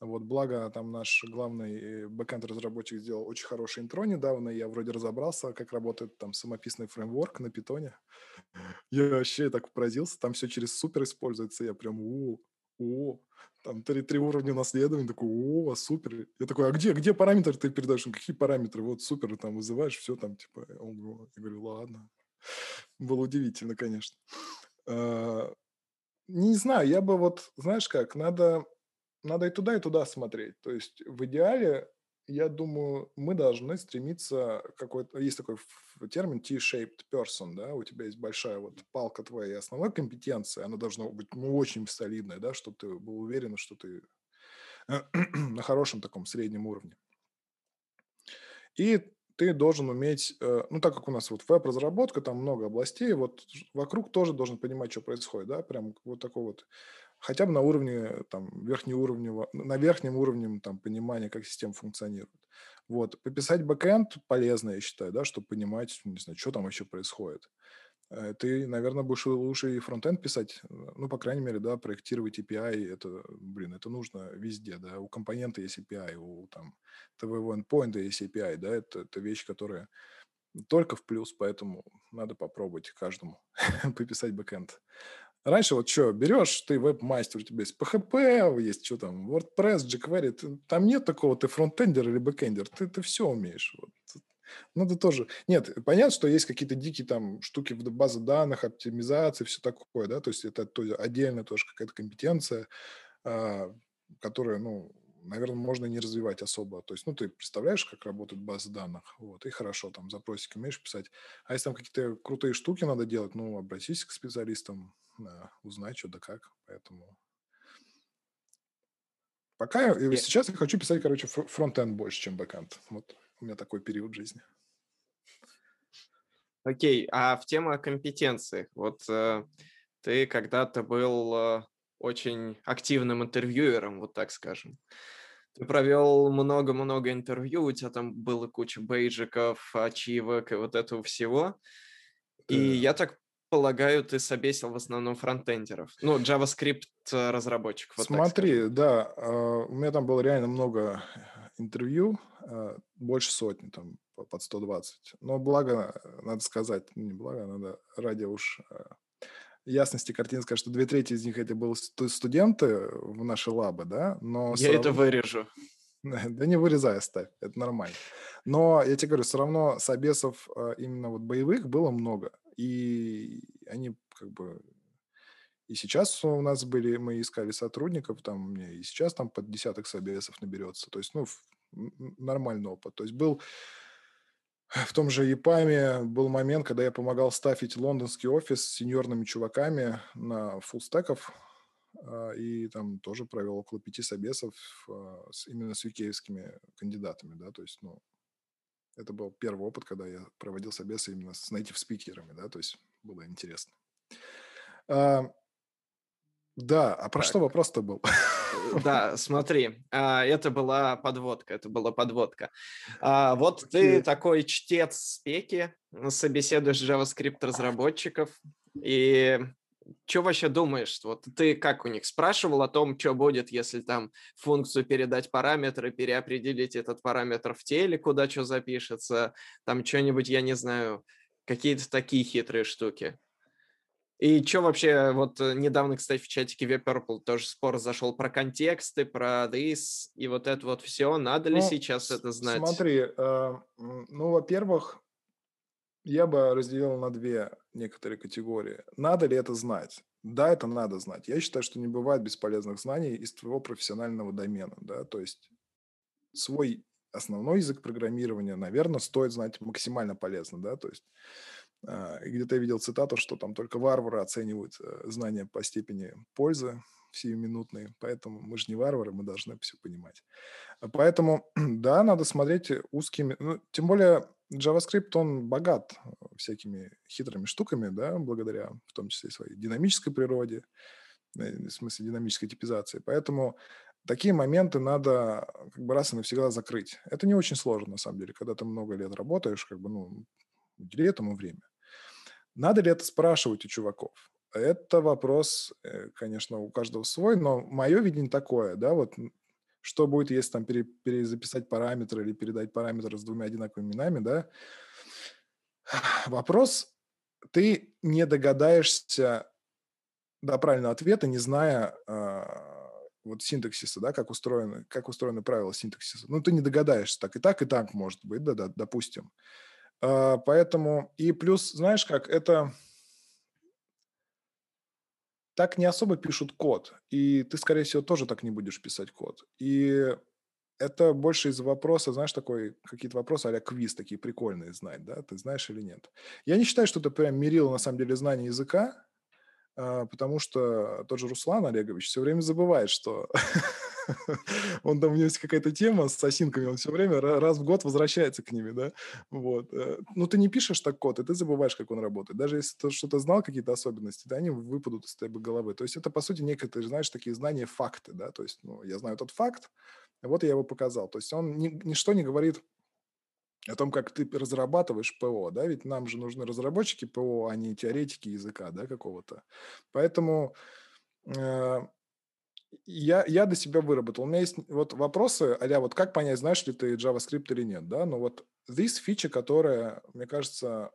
Вот, благо там наш главный э, бэкэнд-разработчик сделал очень хорошее интро недавно, я вроде разобрался, как работает там самописный фреймворк на питоне. Я вообще так поразился, там все через супер используется, я прям, о, о, там три, три уровня наследования, такой, о, супер. Я такой, а где, где параметры ты передаешь? Ну, какие параметры? Вот супер, там вызываешь, все там, типа, он, я говорю, ладно. Было удивительно, конечно. А, не знаю, я бы вот, знаешь как, надо, надо и туда, и туда смотреть. То есть в идеале, я думаю, мы должны стремиться какой-то, есть такой термин T-shaped person, да, у тебя есть большая вот палка твоей основной компетенции, она должна быть ну, очень солидная, да, чтобы ты был уверен, что ты на хорошем таком среднем уровне. И ты должен уметь, э, ну, так как у нас вот веб-разработка, там много областей, вот вокруг тоже должен понимать, что происходит, да, прям вот такой вот, хотя бы на уровне, там, верхнеуровневого, на верхнем уровне, там, понимания, как система функционирует. Вот, пописать бэкэнд полезно, я считаю, да, чтобы понимать, не знаю, что там вообще происходит. Э, ты, наверное, будешь лучше и фронтенд писать, ну, по крайней мере, да, проектировать API, это, блин, это нужно везде, да, у компонента есть API, у там твоего endpoint есть API, да, это, это вещь, которая только в плюс, поэтому надо попробовать каждому пописать бэкэнд. Раньше вот что, берешь, ты веб-мастер, у тебя есть PHP, есть что там, WordPress, jQuery, ты, там нет такого, ты фронтендер или бэкендер, ты, ты все умеешь. Вот. Надо тоже... Нет, понятно, что есть какие-то дикие там штуки в базе данных, оптимизации, все такое, да, то есть это тоже отдельная тоже какая-то компетенция, а, которая, ну, наверное, можно не развивать особо. То есть, ну, ты представляешь, как работает база данных, вот, и хорошо, там, запросики умеешь писать. А если там какие-то крутые штуки надо делать, ну, обратись к специалистам, да, узнай, что да как, поэтому... Пока я, сейчас я хочу писать, короче, фронтенд больше, чем бэкенд. Вот у меня такой период жизни. Окей, а в тему о компетенциях. Вот э, ты когда-то был э, очень активным интервьюером, вот так скажем. Ты провел много-много интервью, у тебя там было куча бейджиков, ачивок и вот этого всего. И э... я так полагаю, ты собесил в основном фронтендеров. Ну, JavaScript э, разработчиков. Вот Смотри, да, uh, у меня там было реально много интервью, а, больше сотни, там, под 120. Но благо, надо сказать, ну, не благо, надо ради уж а, ясности картины сказать, что две трети из них это были студенты в нашей лабы, да, но... Я это равно... вырежу. Да не вырезай, оставь, это нормально. Но я тебе говорю, все равно собесов а, именно вот боевых было много, и они как бы и сейчас у нас были, мы искали сотрудников, там и сейчас там под десяток собесов наберется. То есть, ну, нормальный опыт. То есть был в том же ЕПАМе был момент, когда я помогал ставить лондонский офис с сеньорными чуваками на фуллстеков, а, и там тоже провел около пяти собесов а, именно с юкеевскими кандидатами, да, то есть, ну, это был первый опыт, когда я проводил собесы именно с native спикерами, да, то есть было интересно. А, да, а про так. что вопрос-то был? Э, да, смотри, а, это была подводка, это была подводка. А, вот ты такой чтец спеки, собеседуешь JavaScript-разработчиков, и что вообще думаешь? Вот ты как у них спрашивал о том, что будет, если там функцию передать параметры, переопределить этот параметр в теле, куда что запишется, там что-нибудь, я не знаю, какие-то такие хитрые штуки. И что вообще, вот э, недавно, кстати, в чатике Purple тоже спор зашел про контексты, про this и вот это вот все. Надо ли ну, сейчас это знать? Смотри, э, ну, во-первых, я бы разделил на две некоторые категории. Надо ли это знать? Да, это надо знать. Я считаю, что не бывает бесполезных знаний из твоего профессионального домена, да, то есть свой основной язык программирования, наверное, стоит знать максимально полезно, да, то есть а, где-то я видел цитату, что там только варвары оценивают э, знания по степени пользы сиюминутной, поэтому мы же не варвары, мы должны все понимать. Поэтому, да, надо смотреть узкими, ну, тем более JavaScript, он богат всякими хитрыми штуками, да, благодаря в том числе своей динамической природе, э, в смысле динамической типизации. Поэтому такие моменты надо как бы раз и навсегда закрыть. Это не очень сложно, на самом деле, когда ты много лет работаешь, как бы, ну, удели этому время. Надо ли это спрашивать у чуваков? Это вопрос, э, конечно, у каждого свой, но мое видение такое, да, вот что будет, если там пере, перезаписать параметры или передать параметры с двумя одинаковыми именами, да? Вопрос, ты не догадаешься до правильного ответа, не зная э, вот синтаксиса, да, как устроены, как устроены правила синтаксиса. Ну, ты не догадаешься, так и так, и так может быть, да, да, допустим. Э, поэтому, и плюс, знаешь как, это так не особо пишут код. И ты, скорее всего, тоже так не будешь писать код. И это больше из-за вопроса, знаешь, такой, какие-то вопросы а квиз такие прикольные знать, да, ты знаешь или нет. Я не считаю, что это прям мерило, на самом деле, знание языка, а, потому что тот же Руслан Олегович все время забывает, что он там, у него есть какая-то тема с осинками, он все время раз в год возвращается к ними, да, вот. Э, ну, ты не пишешь так код, и ты забываешь, как он работает. Даже если ты что-то знал, какие-то особенности, да, они выпадут из твоей головы. То есть это, по сути, некое, ты знаешь, такие знания, факты, да, то есть, ну, я знаю этот факт, вот я его показал. То есть он ни, ничто не говорит о том, как ты разрабатываешь ПО, да, ведь нам же нужны разработчики ПО, а не теоретики языка, да, какого-то. Поэтому э, я, я для себя выработал. У меня есть вот вопросы, а вот как понять, знаешь ли ты JavaScript или нет, да? Ну вот this фича, которая, мне кажется,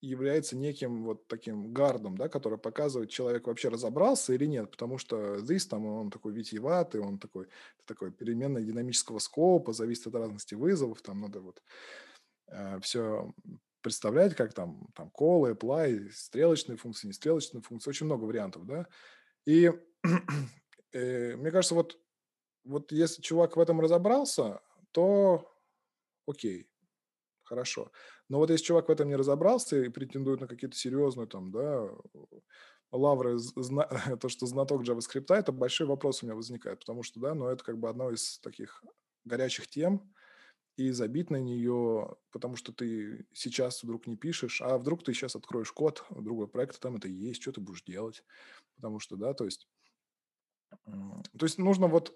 является неким вот таким гардом, да, который показывает, человек вообще разобрался или нет, потому что this там он такой витиеватый, он такой, такой переменная динамического скопа, зависит от разности вызовов, там надо вот э, все представлять, как там, там call, apply, стрелочные функции, не стрелочные функции, очень много вариантов, да, и мне кажется, вот, вот если чувак в этом разобрался, то окей, хорошо. Но вот если чувак в этом не разобрался и претендует на какие-то серьезные там, да, лавры, зна- то, что знаток JavaScript, это большой вопрос у меня возникает, потому что, да, но это как бы одно из таких горячих тем, и забить на нее, потому что ты сейчас вдруг не пишешь, а вдруг ты сейчас откроешь код другой проект, там это есть, что ты будешь делать, потому что, да, то есть, то есть нужно вот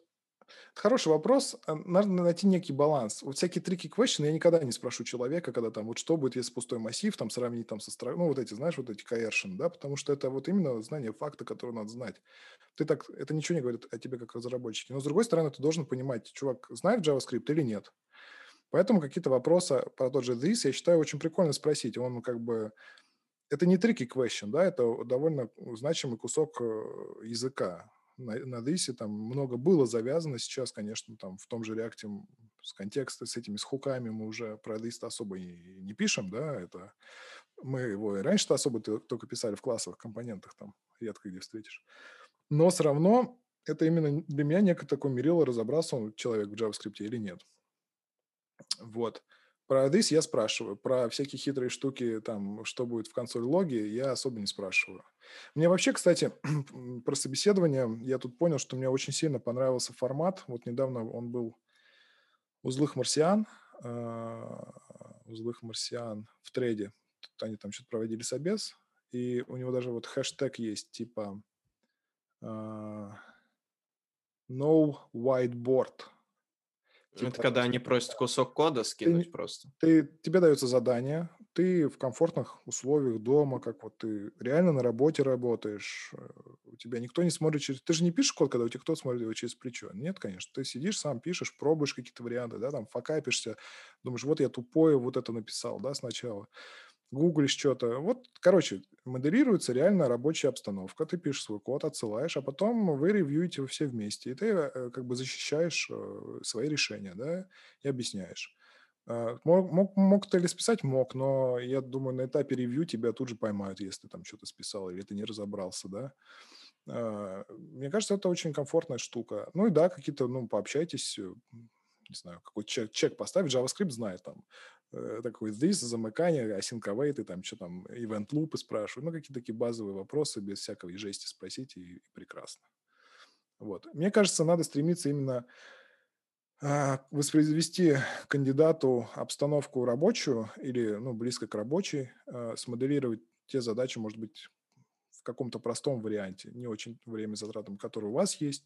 Хороший вопрос. Э, надо найти некий баланс. Вот всякие трики question я никогда не спрошу человека, когда там вот что будет, если пустой массив, там сравнить там со строкой, ну вот эти, знаешь, вот эти coercion, да, потому что это вот именно знание факта, который надо знать. Ты так, это ничего не говорит о тебе как разработчике. Но с другой стороны, ты должен понимать, чувак знает JavaScript или нет. Поэтому какие-то вопросы про тот же this, я считаю, очень прикольно спросить. Он как бы... Это не tricky question, да, это довольно значимый кусок э, языка. На, на this там много было завязано. Сейчас, конечно, там в том же реакте с контекста, с этими, с хуками мы уже про this особо и не пишем, да, это мы его и раньше-то особо только писали в классовых компонентах, там редко где встретишь. Но все равно это именно для меня некое такое мерило, разобрался он человек в JavaScript или нет. Вот. Про this я спрашиваю. Про всякие хитрые штуки, там, что будет в консоль логи, я особо не спрашиваю. Мне вообще, кстати, про собеседование, я тут понял, что мне очень сильно понравился формат. Вот недавно он был у злых марсиан, а, у злых марсиан в трейде. Они там что-то проводили собес, и у него даже вот хэштег есть, типа uh, no whiteboard – Типа, это когда они просят кусок кода скинуть ты, просто. Ты, тебе дается задание, ты в комфортных условиях дома, как вот ты реально на работе работаешь, э, у тебя никто не смотрит через... Ты же не пишешь код, когда у тебя кто смотрит его через плечо. Нет, конечно. Ты сидишь, сам пишешь, пробуешь какие-то варианты, да, там факапишься, думаешь, вот я тупое вот это написал, да, сначала гуглишь что-то. Вот, короче, моделируется реально рабочая обстановка. Ты пишешь свой код, отсылаешь, а потом вы ревьюете все вместе. И ты э, как бы защищаешь э, свои решения, да, и объясняешь. А, мог, мог, мог ты ли списать? Мог, но я думаю, на этапе ревью тебя тут же поймают, если ты там что-то списал или ты не разобрался, да. А, мне кажется, это очень комфортная штука. Ну и да, какие-то, ну, пообщайтесь, э, не знаю, какой чек, чек поставить, JavaScript знает там, такой this, замыкание, и там что там, event loop спрашиваю, ну, какие-то такие базовые вопросы, без всякого жести спросить, и, и прекрасно. Вот. Мне кажется, надо стремиться именно а, воспроизвести кандидату обстановку рабочую или ну, близко к рабочей, а, смоделировать те задачи, может быть, в каком-то простом варианте, не очень время затратом, который у вас есть,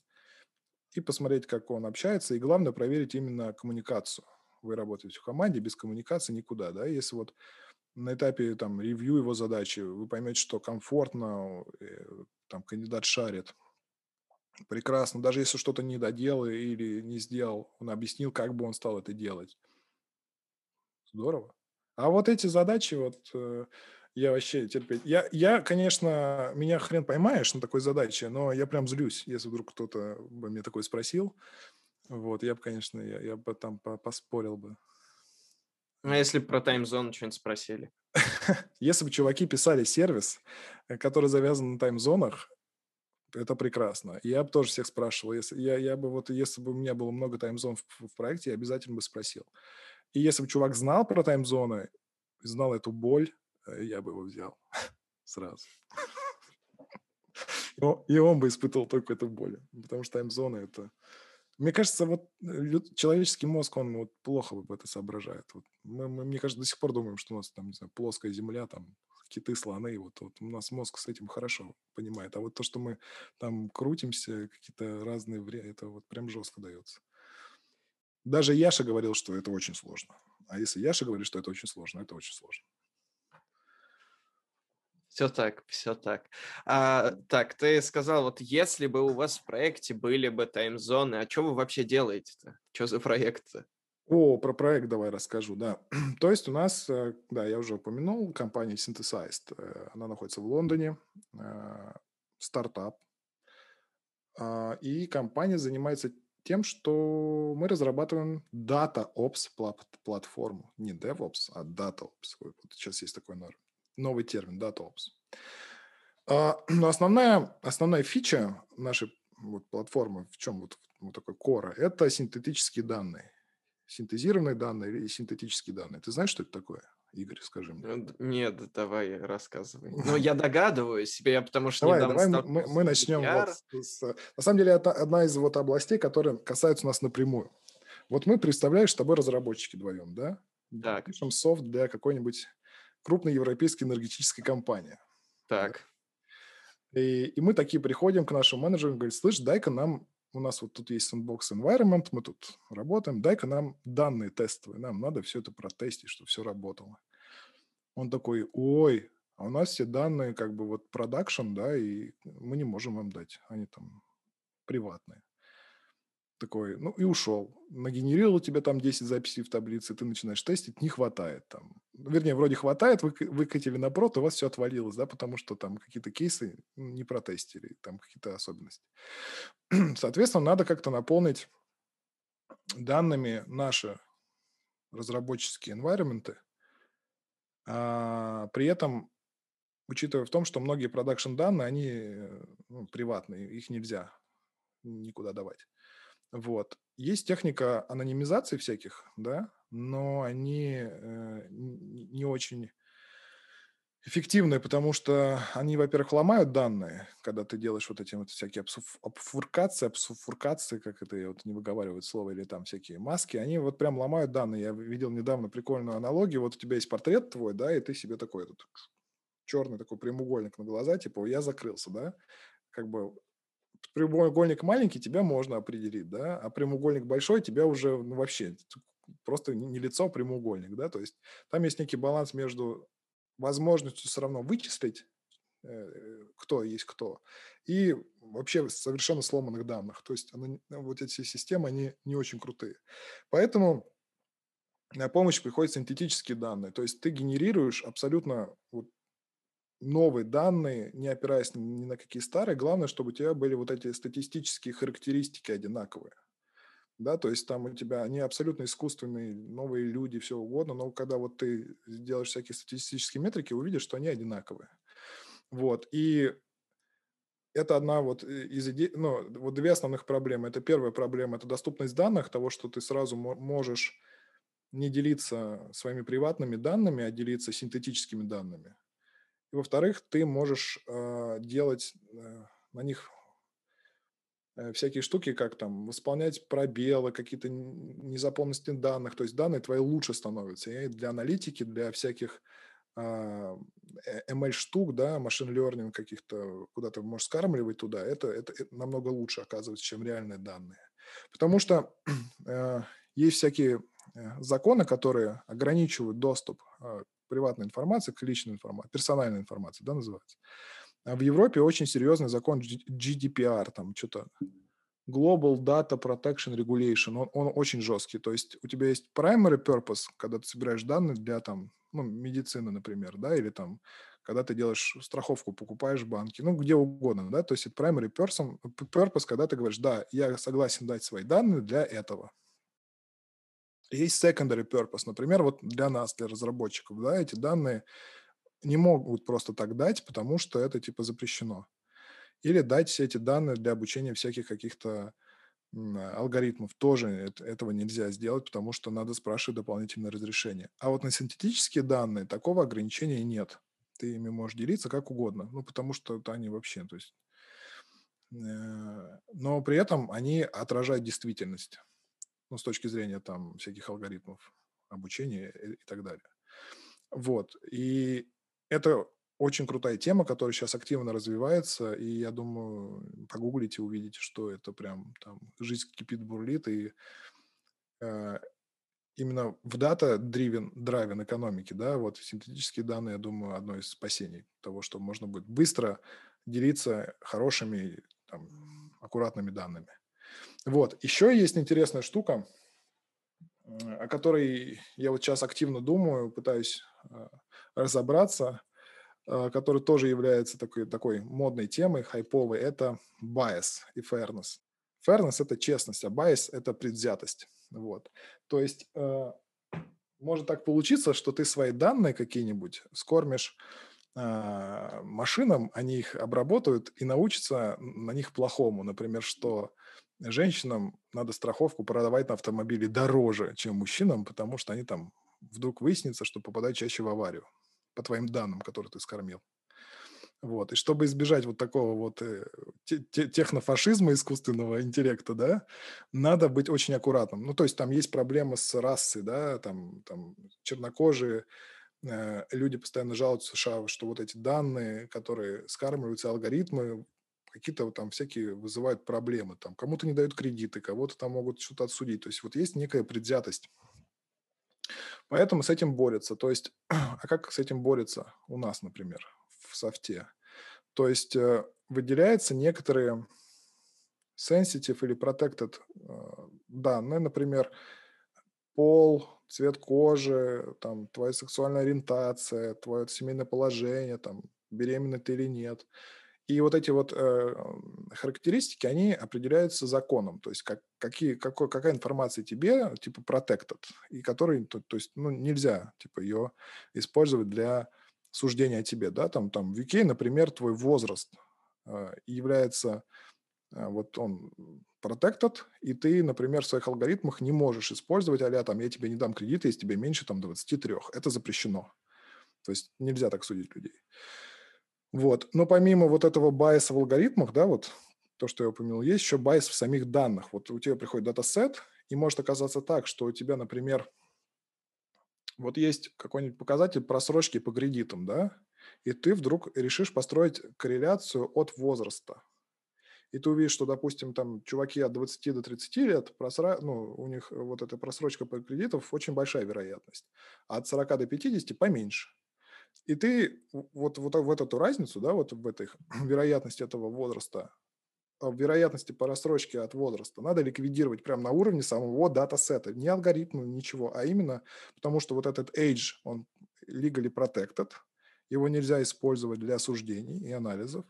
и посмотреть, как он общается, и главное проверить именно коммуникацию. Вы работаете в команде, без коммуникации никуда, да, если вот на этапе там ревью его задачи вы поймете, что комфортно, э, там кандидат шарит, прекрасно. Даже если что-то не доделал или не сделал, он объяснил, как бы он стал это делать. Здорово. А вот эти задачи, вот э, я вообще терпеть. Я, я, конечно, меня хрен поймаешь на такой задаче, но я прям злюсь, если вдруг кто-то бы мне такой спросил. Вот, я бы, конечно, я, я бы там поспорил бы. Ну, а если про таймзон что-нибудь спросили? Если бы чуваки писали сервис, э, который завязан на таймзонах, это прекрасно. Я бы тоже всех спрашивал. Если, я, я бы вот, если бы у меня было много таймзон в, в проекте, я обязательно бы спросил. И если бы чувак знал про таймзоны, знал эту боль, э, я бы его взял сразу. И он бы испытывал только эту боль. Потому что таймзоны – это мне кажется, вот э, человеческий мозг, он вот плохо это соображает. Вот мы, мы, мне кажется, до сих пор думаем, что у нас там, не знаю, плоская земля, там киты, слоны, вот, вот у нас мозг с этим хорошо понимает. А вот то, что мы там крутимся, какие-то разные время, это вот прям жестко дается. Даже Яша говорил, что это очень сложно. А если Яша говорит, что это очень сложно, это очень сложно. Все так, все так. А, так, ты сказал, вот если бы у вас в проекте были бы таймзоны, а что вы вообще делаете-то? Что за проект-то? О, про проект давай расскажу, да. То есть у нас, э, да, я уже упомянул, компания Synthesized. Э, она находится в Лондоне, э, стартап. А, и компания занимается тем, что мы разрабатываем DataOps платформу. Не DevOps, а DataOps. Вот сейчас есть такой норм новый термин, DataOps. А, но основная, основная фича нашей вот, платформы, в чем вот, вот такой кора, это синтетические данные. Синтезированные данные или синтетические данные. Ты знаешь, что это такое? Игорь, скажи мне. Нет, давай рассказывай. Ну, я догадываюсь, я потому что давай, давай мы, мы начнем. Вот с, на самом деле, это одна из вот областей, которые касаются нас напрямую. Вот мы, представляешь, с тобой разработчики вдвоем, да? Так. Пишем софт для какой-нибудь крупной европейской энергетической компании. Так. И, и мы такие приходим к нашему менеджеру и говорим, слышь, дай-ка нам, у нас вот тут есть sandbox environment, мы тут работаем, дай-ка нам данные тестовые, нам надо все это протестить, чтобы все работало. Он такой, ой, а у нас все данные как бы вот продакшн, да, и мы не можем вам дать, они там приватные такой, ну и ушел. Нагенерировал тебе там 10 записей в таблице, ты начинаешь тестить, не хватает там. Вернее, вроде хватает, вы, выкатили на прот, у вас все отвалилось, да, потому что там какие-то кейсы не протестили, там какие-то особенности. Соответственно, надо как-то наполнить данными наши разработческие environment, а при этом учитывая в том, что многие продакшн данные, они э, ну, приватные, их нельзя никуда давать. Вот. Есть техника анонимизации всяких, да, но они э, не очень эффективные, потому что они, во-первых, ломают данные, когда ты делаешь вот эти вот всякие обфуркации, обсуфуркации, как это я вот не выговариваю слово, или там всякие маски, они вот прям ломают данные. Я видел недавно прикольную аналогию, вот у тебя есть портрет твой, да, и ты себе такой этот черный такой прямоугольник на глаза, типа я закрылся, да, как бы прямоугольник маленький, тебя можно определить, да, а прямоугольник большой, тебя уже ну, вообще просто не лицо, а прямоугольник, да, то есть там есть некий баланс между возможностью все равно вычислить, э, кто есть кто, и вообще совершенно сломанных данных. То есть она, вот эти системы, они не очень крутые. Поэтому на помощь приходят синтетические данные. То есть ты генерируешь абсолютно вот новые данные, не опираясь ни на какие старые, главное, чтобы у тебя были вот эти статистические характеристики одинаковые. Да, то есть там у тебя они абсолютно искусственные, новые люди, все угодно, но когда вот ты делаешь всякие статистические метрики, увидишь, что они одинаковые. Вот, и это одна вот из идей, ну, вот две основных проблемы. Это первая проблема, это доступность данных, того, что ты сразу можешь не делиться своими приватными данными, а делиться синтетическими данными. И во-вторых, ты можешь э, делать э, на них э, всякие штуки, как там восполнять пробелы, какие-то незаполненности данных. То есть данные твои лучше становятся. И для аналитики, для всяких а, э, ML-штук, да, машин learning каких-то, куда ты можешь скармливать туда, это, это, это намного лучше оказывается, чем реальные данные. Потому что э, есть всякие э, законы, которые ограничивают доступ э, приватная информация к личной информации, персональной информации, да, называется. А в Европе очень серьезный закон GDPR, там что-то Global Data Protection Regulation, он, он очень жесткий. То есть у тебя есть primary purpose, когда ты собираешь данные для там, ну, медицины, например, да, или там, когда ты делаешь страховку, покупаешь в банке, ну, где угодно, да, то есть это primary purpose, когда ты говоришь, да, я согласен дать свои данные для этого. Есть secondary purpose, например, вот для нас, для разработчиков, да, эти данные не могут просто так дать, потому что это типа запрещено. Или дать все эти данные для обучения всяких каких-то алгоритмов. Тоже этого нельзя сделать, потому что надо спрашивать дополнительное разрешение. А вот на синтетические данные такого ограничения нет. Ты ими можешь делиться как угодно. Ну, потому что они вообще, то есть... Э, но при этом они отражают действительность. Ну, с точки зрения там всяких алгоритмов обучения и, и так далее. Вот. И это очень крутая тема, которая сейчас активно развивается, и я думаю, погуглите, увидите, что это прям там жизнь кипит, бурлит, и э, именно в дата-дривен драйвен экономике, да, вот синтетические данные, я думаю, одно из спасений того, что можно будет быстро делиться хорошими, там, аккуратными данными. Вот, еще есть интересная штука, о которой я вот сейчас активно думаю, пытаюсь э, разобраться – а, который тоже является такой, такой модной темой, хайповой, это bias и fairness. Fairness – это честность, а bias – это предвзятость. Вот. То есть э, может так получиться, что ты свои данные какие-нибудь скормишь э, машинам, они их обработают и научатся на них плохому. Например, что женщинам надо страховку продавать на автомобиле дороже, чем мужчинам, потому что они там вдруг выяснится, что попадают чаще в аварию по твоим данным, которые ты скормил. Вот. И чтобы избежать вот такого вот э, технофашизма искусственного интеллекта, да, надо быть очень аккуратным. Ну, то есть там есть проблема с расой, да, там, там чернокожие, э, люди постоянно жалуются США, что вот эти данные, которые скармливаются, алгоритмы, какие-то там всякие вызывают проблемы. Там кому-то не дают кредиты, кого-то там могут что-то отсудить. То есть вот есть некая предвзятость Поэтому с этим борются. То есть, а как с этим борется у нас, например, в софте? То есть э, выделяются некоторые sensitive или protected э, данные, например, пол, цвет кожи, там, твоя сексуальная ориентация, твое семейное положение, там, беременна ты или нет – и вот эти вот э, характеристики, они определяются законом, то есть как, какие, какой, какая информация тебе, типа, protected, и который, то, то есть, ну, нельзя, типа, ее использовать для суждения о тебе, да, там, там в UK, например, твой возраст э, является, э, вот он protected, и ты, например, в своих алгоритмах не можешь использовать, а там, я тебе не дам кредита, если тебе меньше, там, 23. Это запрещено. То есть нельзя так судить людей. Вот. Но помимо вот этого bias а в алгоритмах, да, вот то, что я упомянул, есть еще bias в самих данных. Вот у тебя приходит датасет, и может оказаться так, что у тебя, например, вот есть какой-нибудь показатель просрочки по кредитам, да, и ты вдруг решишь построить корреляцию от возраста. И ты увидишь, что, допустим, там чуваки от 20 до 30 лет, просра... ну, у них вот эта просрочка по кредитов очень большая вероятность, а от 40 до 50 поменьше. И ты вот, вот в эту разницу, да, вот в этой вероятности этого возраста, а, вероятности по рассрочке от возраста надо ликвидировать прямо на уровне самого датасета. Не алгоритма, ничего, а именно потому, что вот этот age, он legally protected, его нельзя использовать для осуждений и анализов.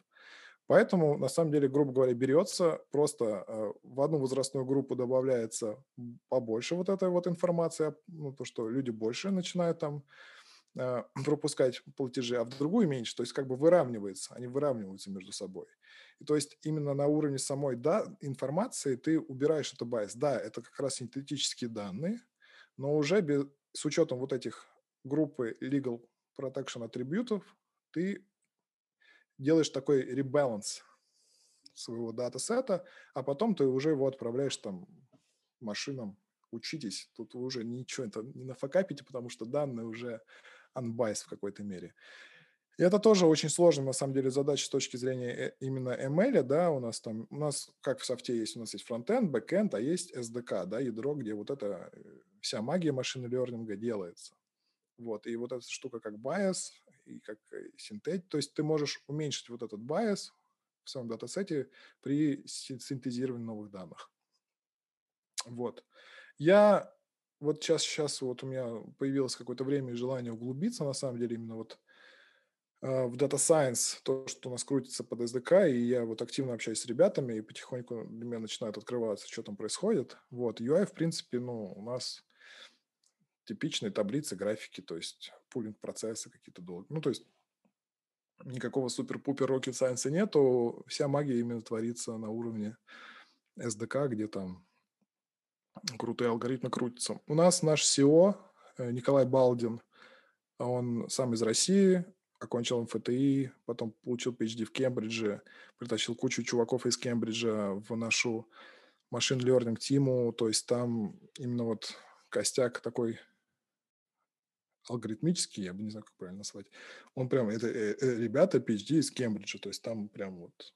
Поэтому, на самом деле, грубо говоря, берется просто э, в одну возрастную группу добавляется побольше вот этой вот информации, ну, то, что люди больше начинают там пропускать платежи, а в другую меньше. То есть как бы выравнивается, они выравниваются между собой. И то есть именно на уровне самой да, информации ты убираешь это байс. Да, это как раз синтетические данные, но уже без, с учетом вот этих группы legal protection атрибутов ты делаешь такой ребаланс своего датасета, а потом ты уже его отправляешь там машинам учитесь, тут вы уже ничего это не нафакапите, потому что данные уже unbiased в какой-то мере. И это тоже очень сложная, на самом деле, задача с точки зрения э, именно ML, да, у нас там, у нас, как в софте есть, у нас есть фронтенд, бэкенд, а есть SDK, да, ядро, где вот эта э, вся магия машины лернинга делается. Вот, и вот эта штука как bias и как синтет, то есть ты можешь уменьшить вот этот bias в своем датасете при синтезировании новых данных. Вот. Я вот сейчас, сейчас вот у меня появилось какое-то время и желание углубиться, на самом деле, именно вот а, в Data Science, то, что у нас крутится под SDK, и я вот активно общаюсь с ребятами, и потихоньку для меня начинает открываться, что там происходит. Вот, UI, в принципе, ну, у нас типичные таблицы, графики, то есть пулинг процессы какие-то долгие. Ну, то есть никакого супер-пупер rocket science нету, вся магия именно творится на уровне SDK, где там крутые алгоритмы крутятся. У нас наш SEO э, Николай Балдин, он сам из России, окончил МФТИ, потом получил PhD в Кембридже, притащил кучу чуваков из Кембриджа в нашу машин learning тиму, то есть там именно вот костяк такой алгоритмический, я бы не знаю, как правильно назвать, он прям, это э, э, ребята PhD из Кембриджа, то есть там прям вот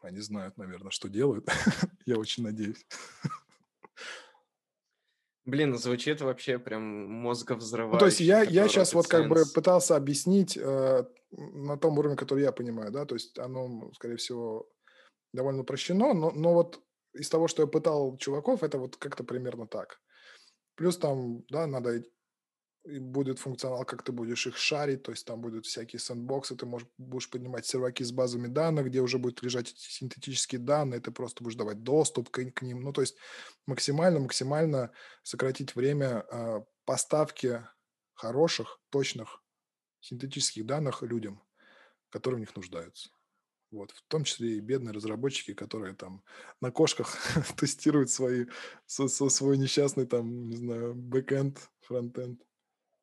они знают, наверное, что делают. я очень надеюсь. Блин, звучит вообще прям мозговзрывающе. Ну, то есть я, я сейчас вот как бы пытался объяснить э, на том уровне, который я понимаю, да, то есть оно, скорее всего, довольно упрощено, но, но вот из того, что я пытал чуваков, это вот как-то примерно так. Плюс там, да, надо будет функционал, как ты будешь их шарить, то есть там будут всякие сэндбоксы, ты можешь, будешь поднимать серваки с базами данных, где уже будут лежать эти синтетические данные, ты просто будешь давать доступ к, к ним, ну то есть максимально-максимально сократить время э, поставки хороших, точных синтетических данных людям, которые в них нуждаются. Вот, в том числе и бедные разработчики, которые там на кошках тестируют свои, со, свой несчастный там, не знаю, бэкэнд, фронтенд.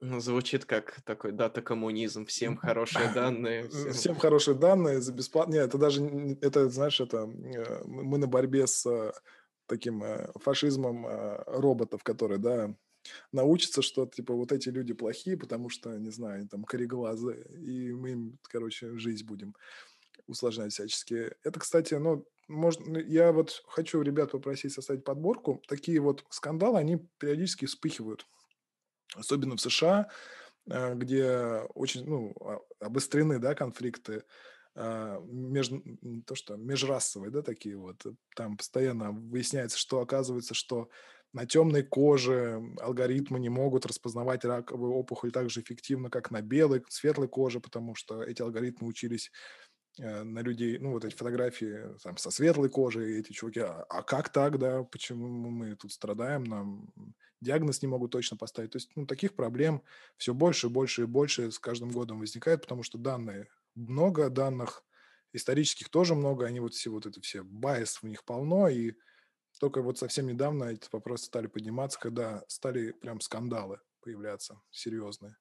Ну, звучит как такой дата-коммунизм. Всем хорошие данные. Всем... всем хорошие данные за бесплатно. Нет, это даже, это, знаешь, это э, мы на борьбе с э, таким э, фашизмом роботов, которые, да, научатся, что, типа, вот эти люди плохие, потому что, не знаю, там, кореглазы, и мы им, короче, жизнь будем усложнять всячески. Это, кстати, ну, может, ну, я вот хочу ребят попросить составить подборку. Такие вот скандалы, они периодически вспыхивают особенно в США, э, где очень ну, а, обострены да, конфликты а, между, то, что межрасовые, да, такие вот. Там постоянно выясняется, что оказывается, что на темной коже алгоритмы не могут распознавать раковую опухоль так же эффективно, как на белой, светлой коже, потому что эти алгоритмы учились Э, на людей, ну, вот эти фотографии там со светлой кожей, эти чуваки, а, а как так, да, почему мы тут страдаем, нам диагноз не могут точно поставить. То есть, ну, таких проблем все больше и больше и больше с каждым годом возникает, потому что данные много, данных исторических тоже много, они вот все вот это все, байс в них полно, и только вот совсем недавно эти вопросы стали подниматься, когда стали прям скандалы появляться серьезные.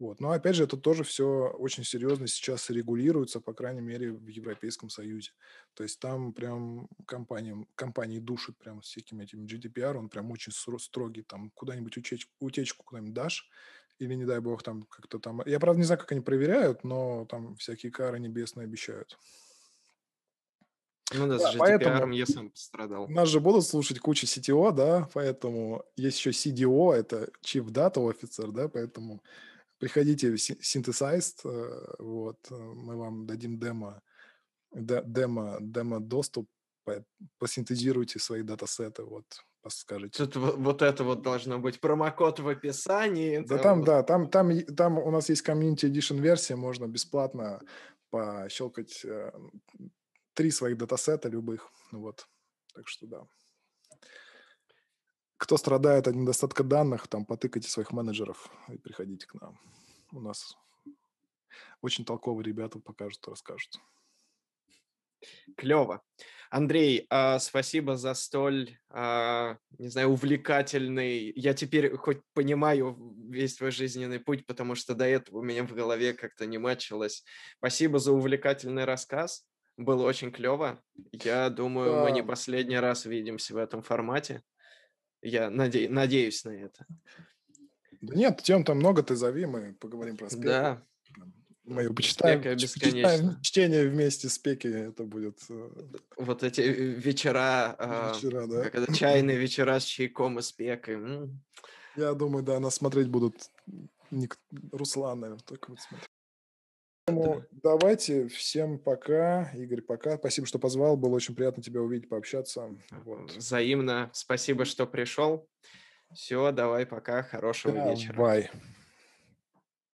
Вот. Но опять же, это тоже все очень серьезно сейчас регулируется, по крайней мере, в Европейском Союзе. То есть там прям компании, компании душат прям всякими этими GDPR, он прям очень строгий, там куда-нибудь утечку, утечку куда-нибудь дашь, или, не дай бог, там как-то там... Я, правда, не знаю, как они проверяют, но там всякие кары небесные обещают. Ну да, с GDPR поэтому я сам пострадал. Нас же будут слушать куча CTO, да, поэтому есть еще CDO, это Chief Data Officer, да, поэтому Приходите в Synthesized, э, вот, э, мы вам дадим демо, демо, демо доступ, посинтезируйте свои датасеты, вот, скажите. Тут вот это вот должно быть промокод в описании. Да там, вот. да, там, там, там у нас есть Community Edition версия, можно бесплатно пощелкать э, три своих датасета любых, вот, так что да кто страдает от недостатка данных, там потыкайте своих менеджеров и приходите к нам. У нас очень толковые ребята покажут, расскажут. Клево. Андрей, э, спасибо за столь, э, не знаю, увлекательный. Я теперь хоть понимаю весь твой жизненный путь, потому что до этого у меня в голове как-то не мачилось. Спасибо за увлекательный рассказ. Было очень клево. Я думаю, да. мы не последний раз видимся в этом формате. Я наде... надеюсь на это. Да нет, тем там много, ты зови, мы поговорим про спеки. Да. Мы его почитаем, почитаем чтение вместе с спеки, это будет... Э, вот эти э, вечера, а, вечера да. как это, чайные вечера с чайком и спекой. Я думаю, да, нас смотреть будут Ник... Руслан, наверное, только будет смотреть. Поэтому давайте, всем пока. Игорь, пока. Спасибо, что позвал. Было очень приятно тебя увидеть, пообщаться. Вот. Взаимно. Спасибо, что пришел. Все, давай, пока. Хорошего вечера. Давай.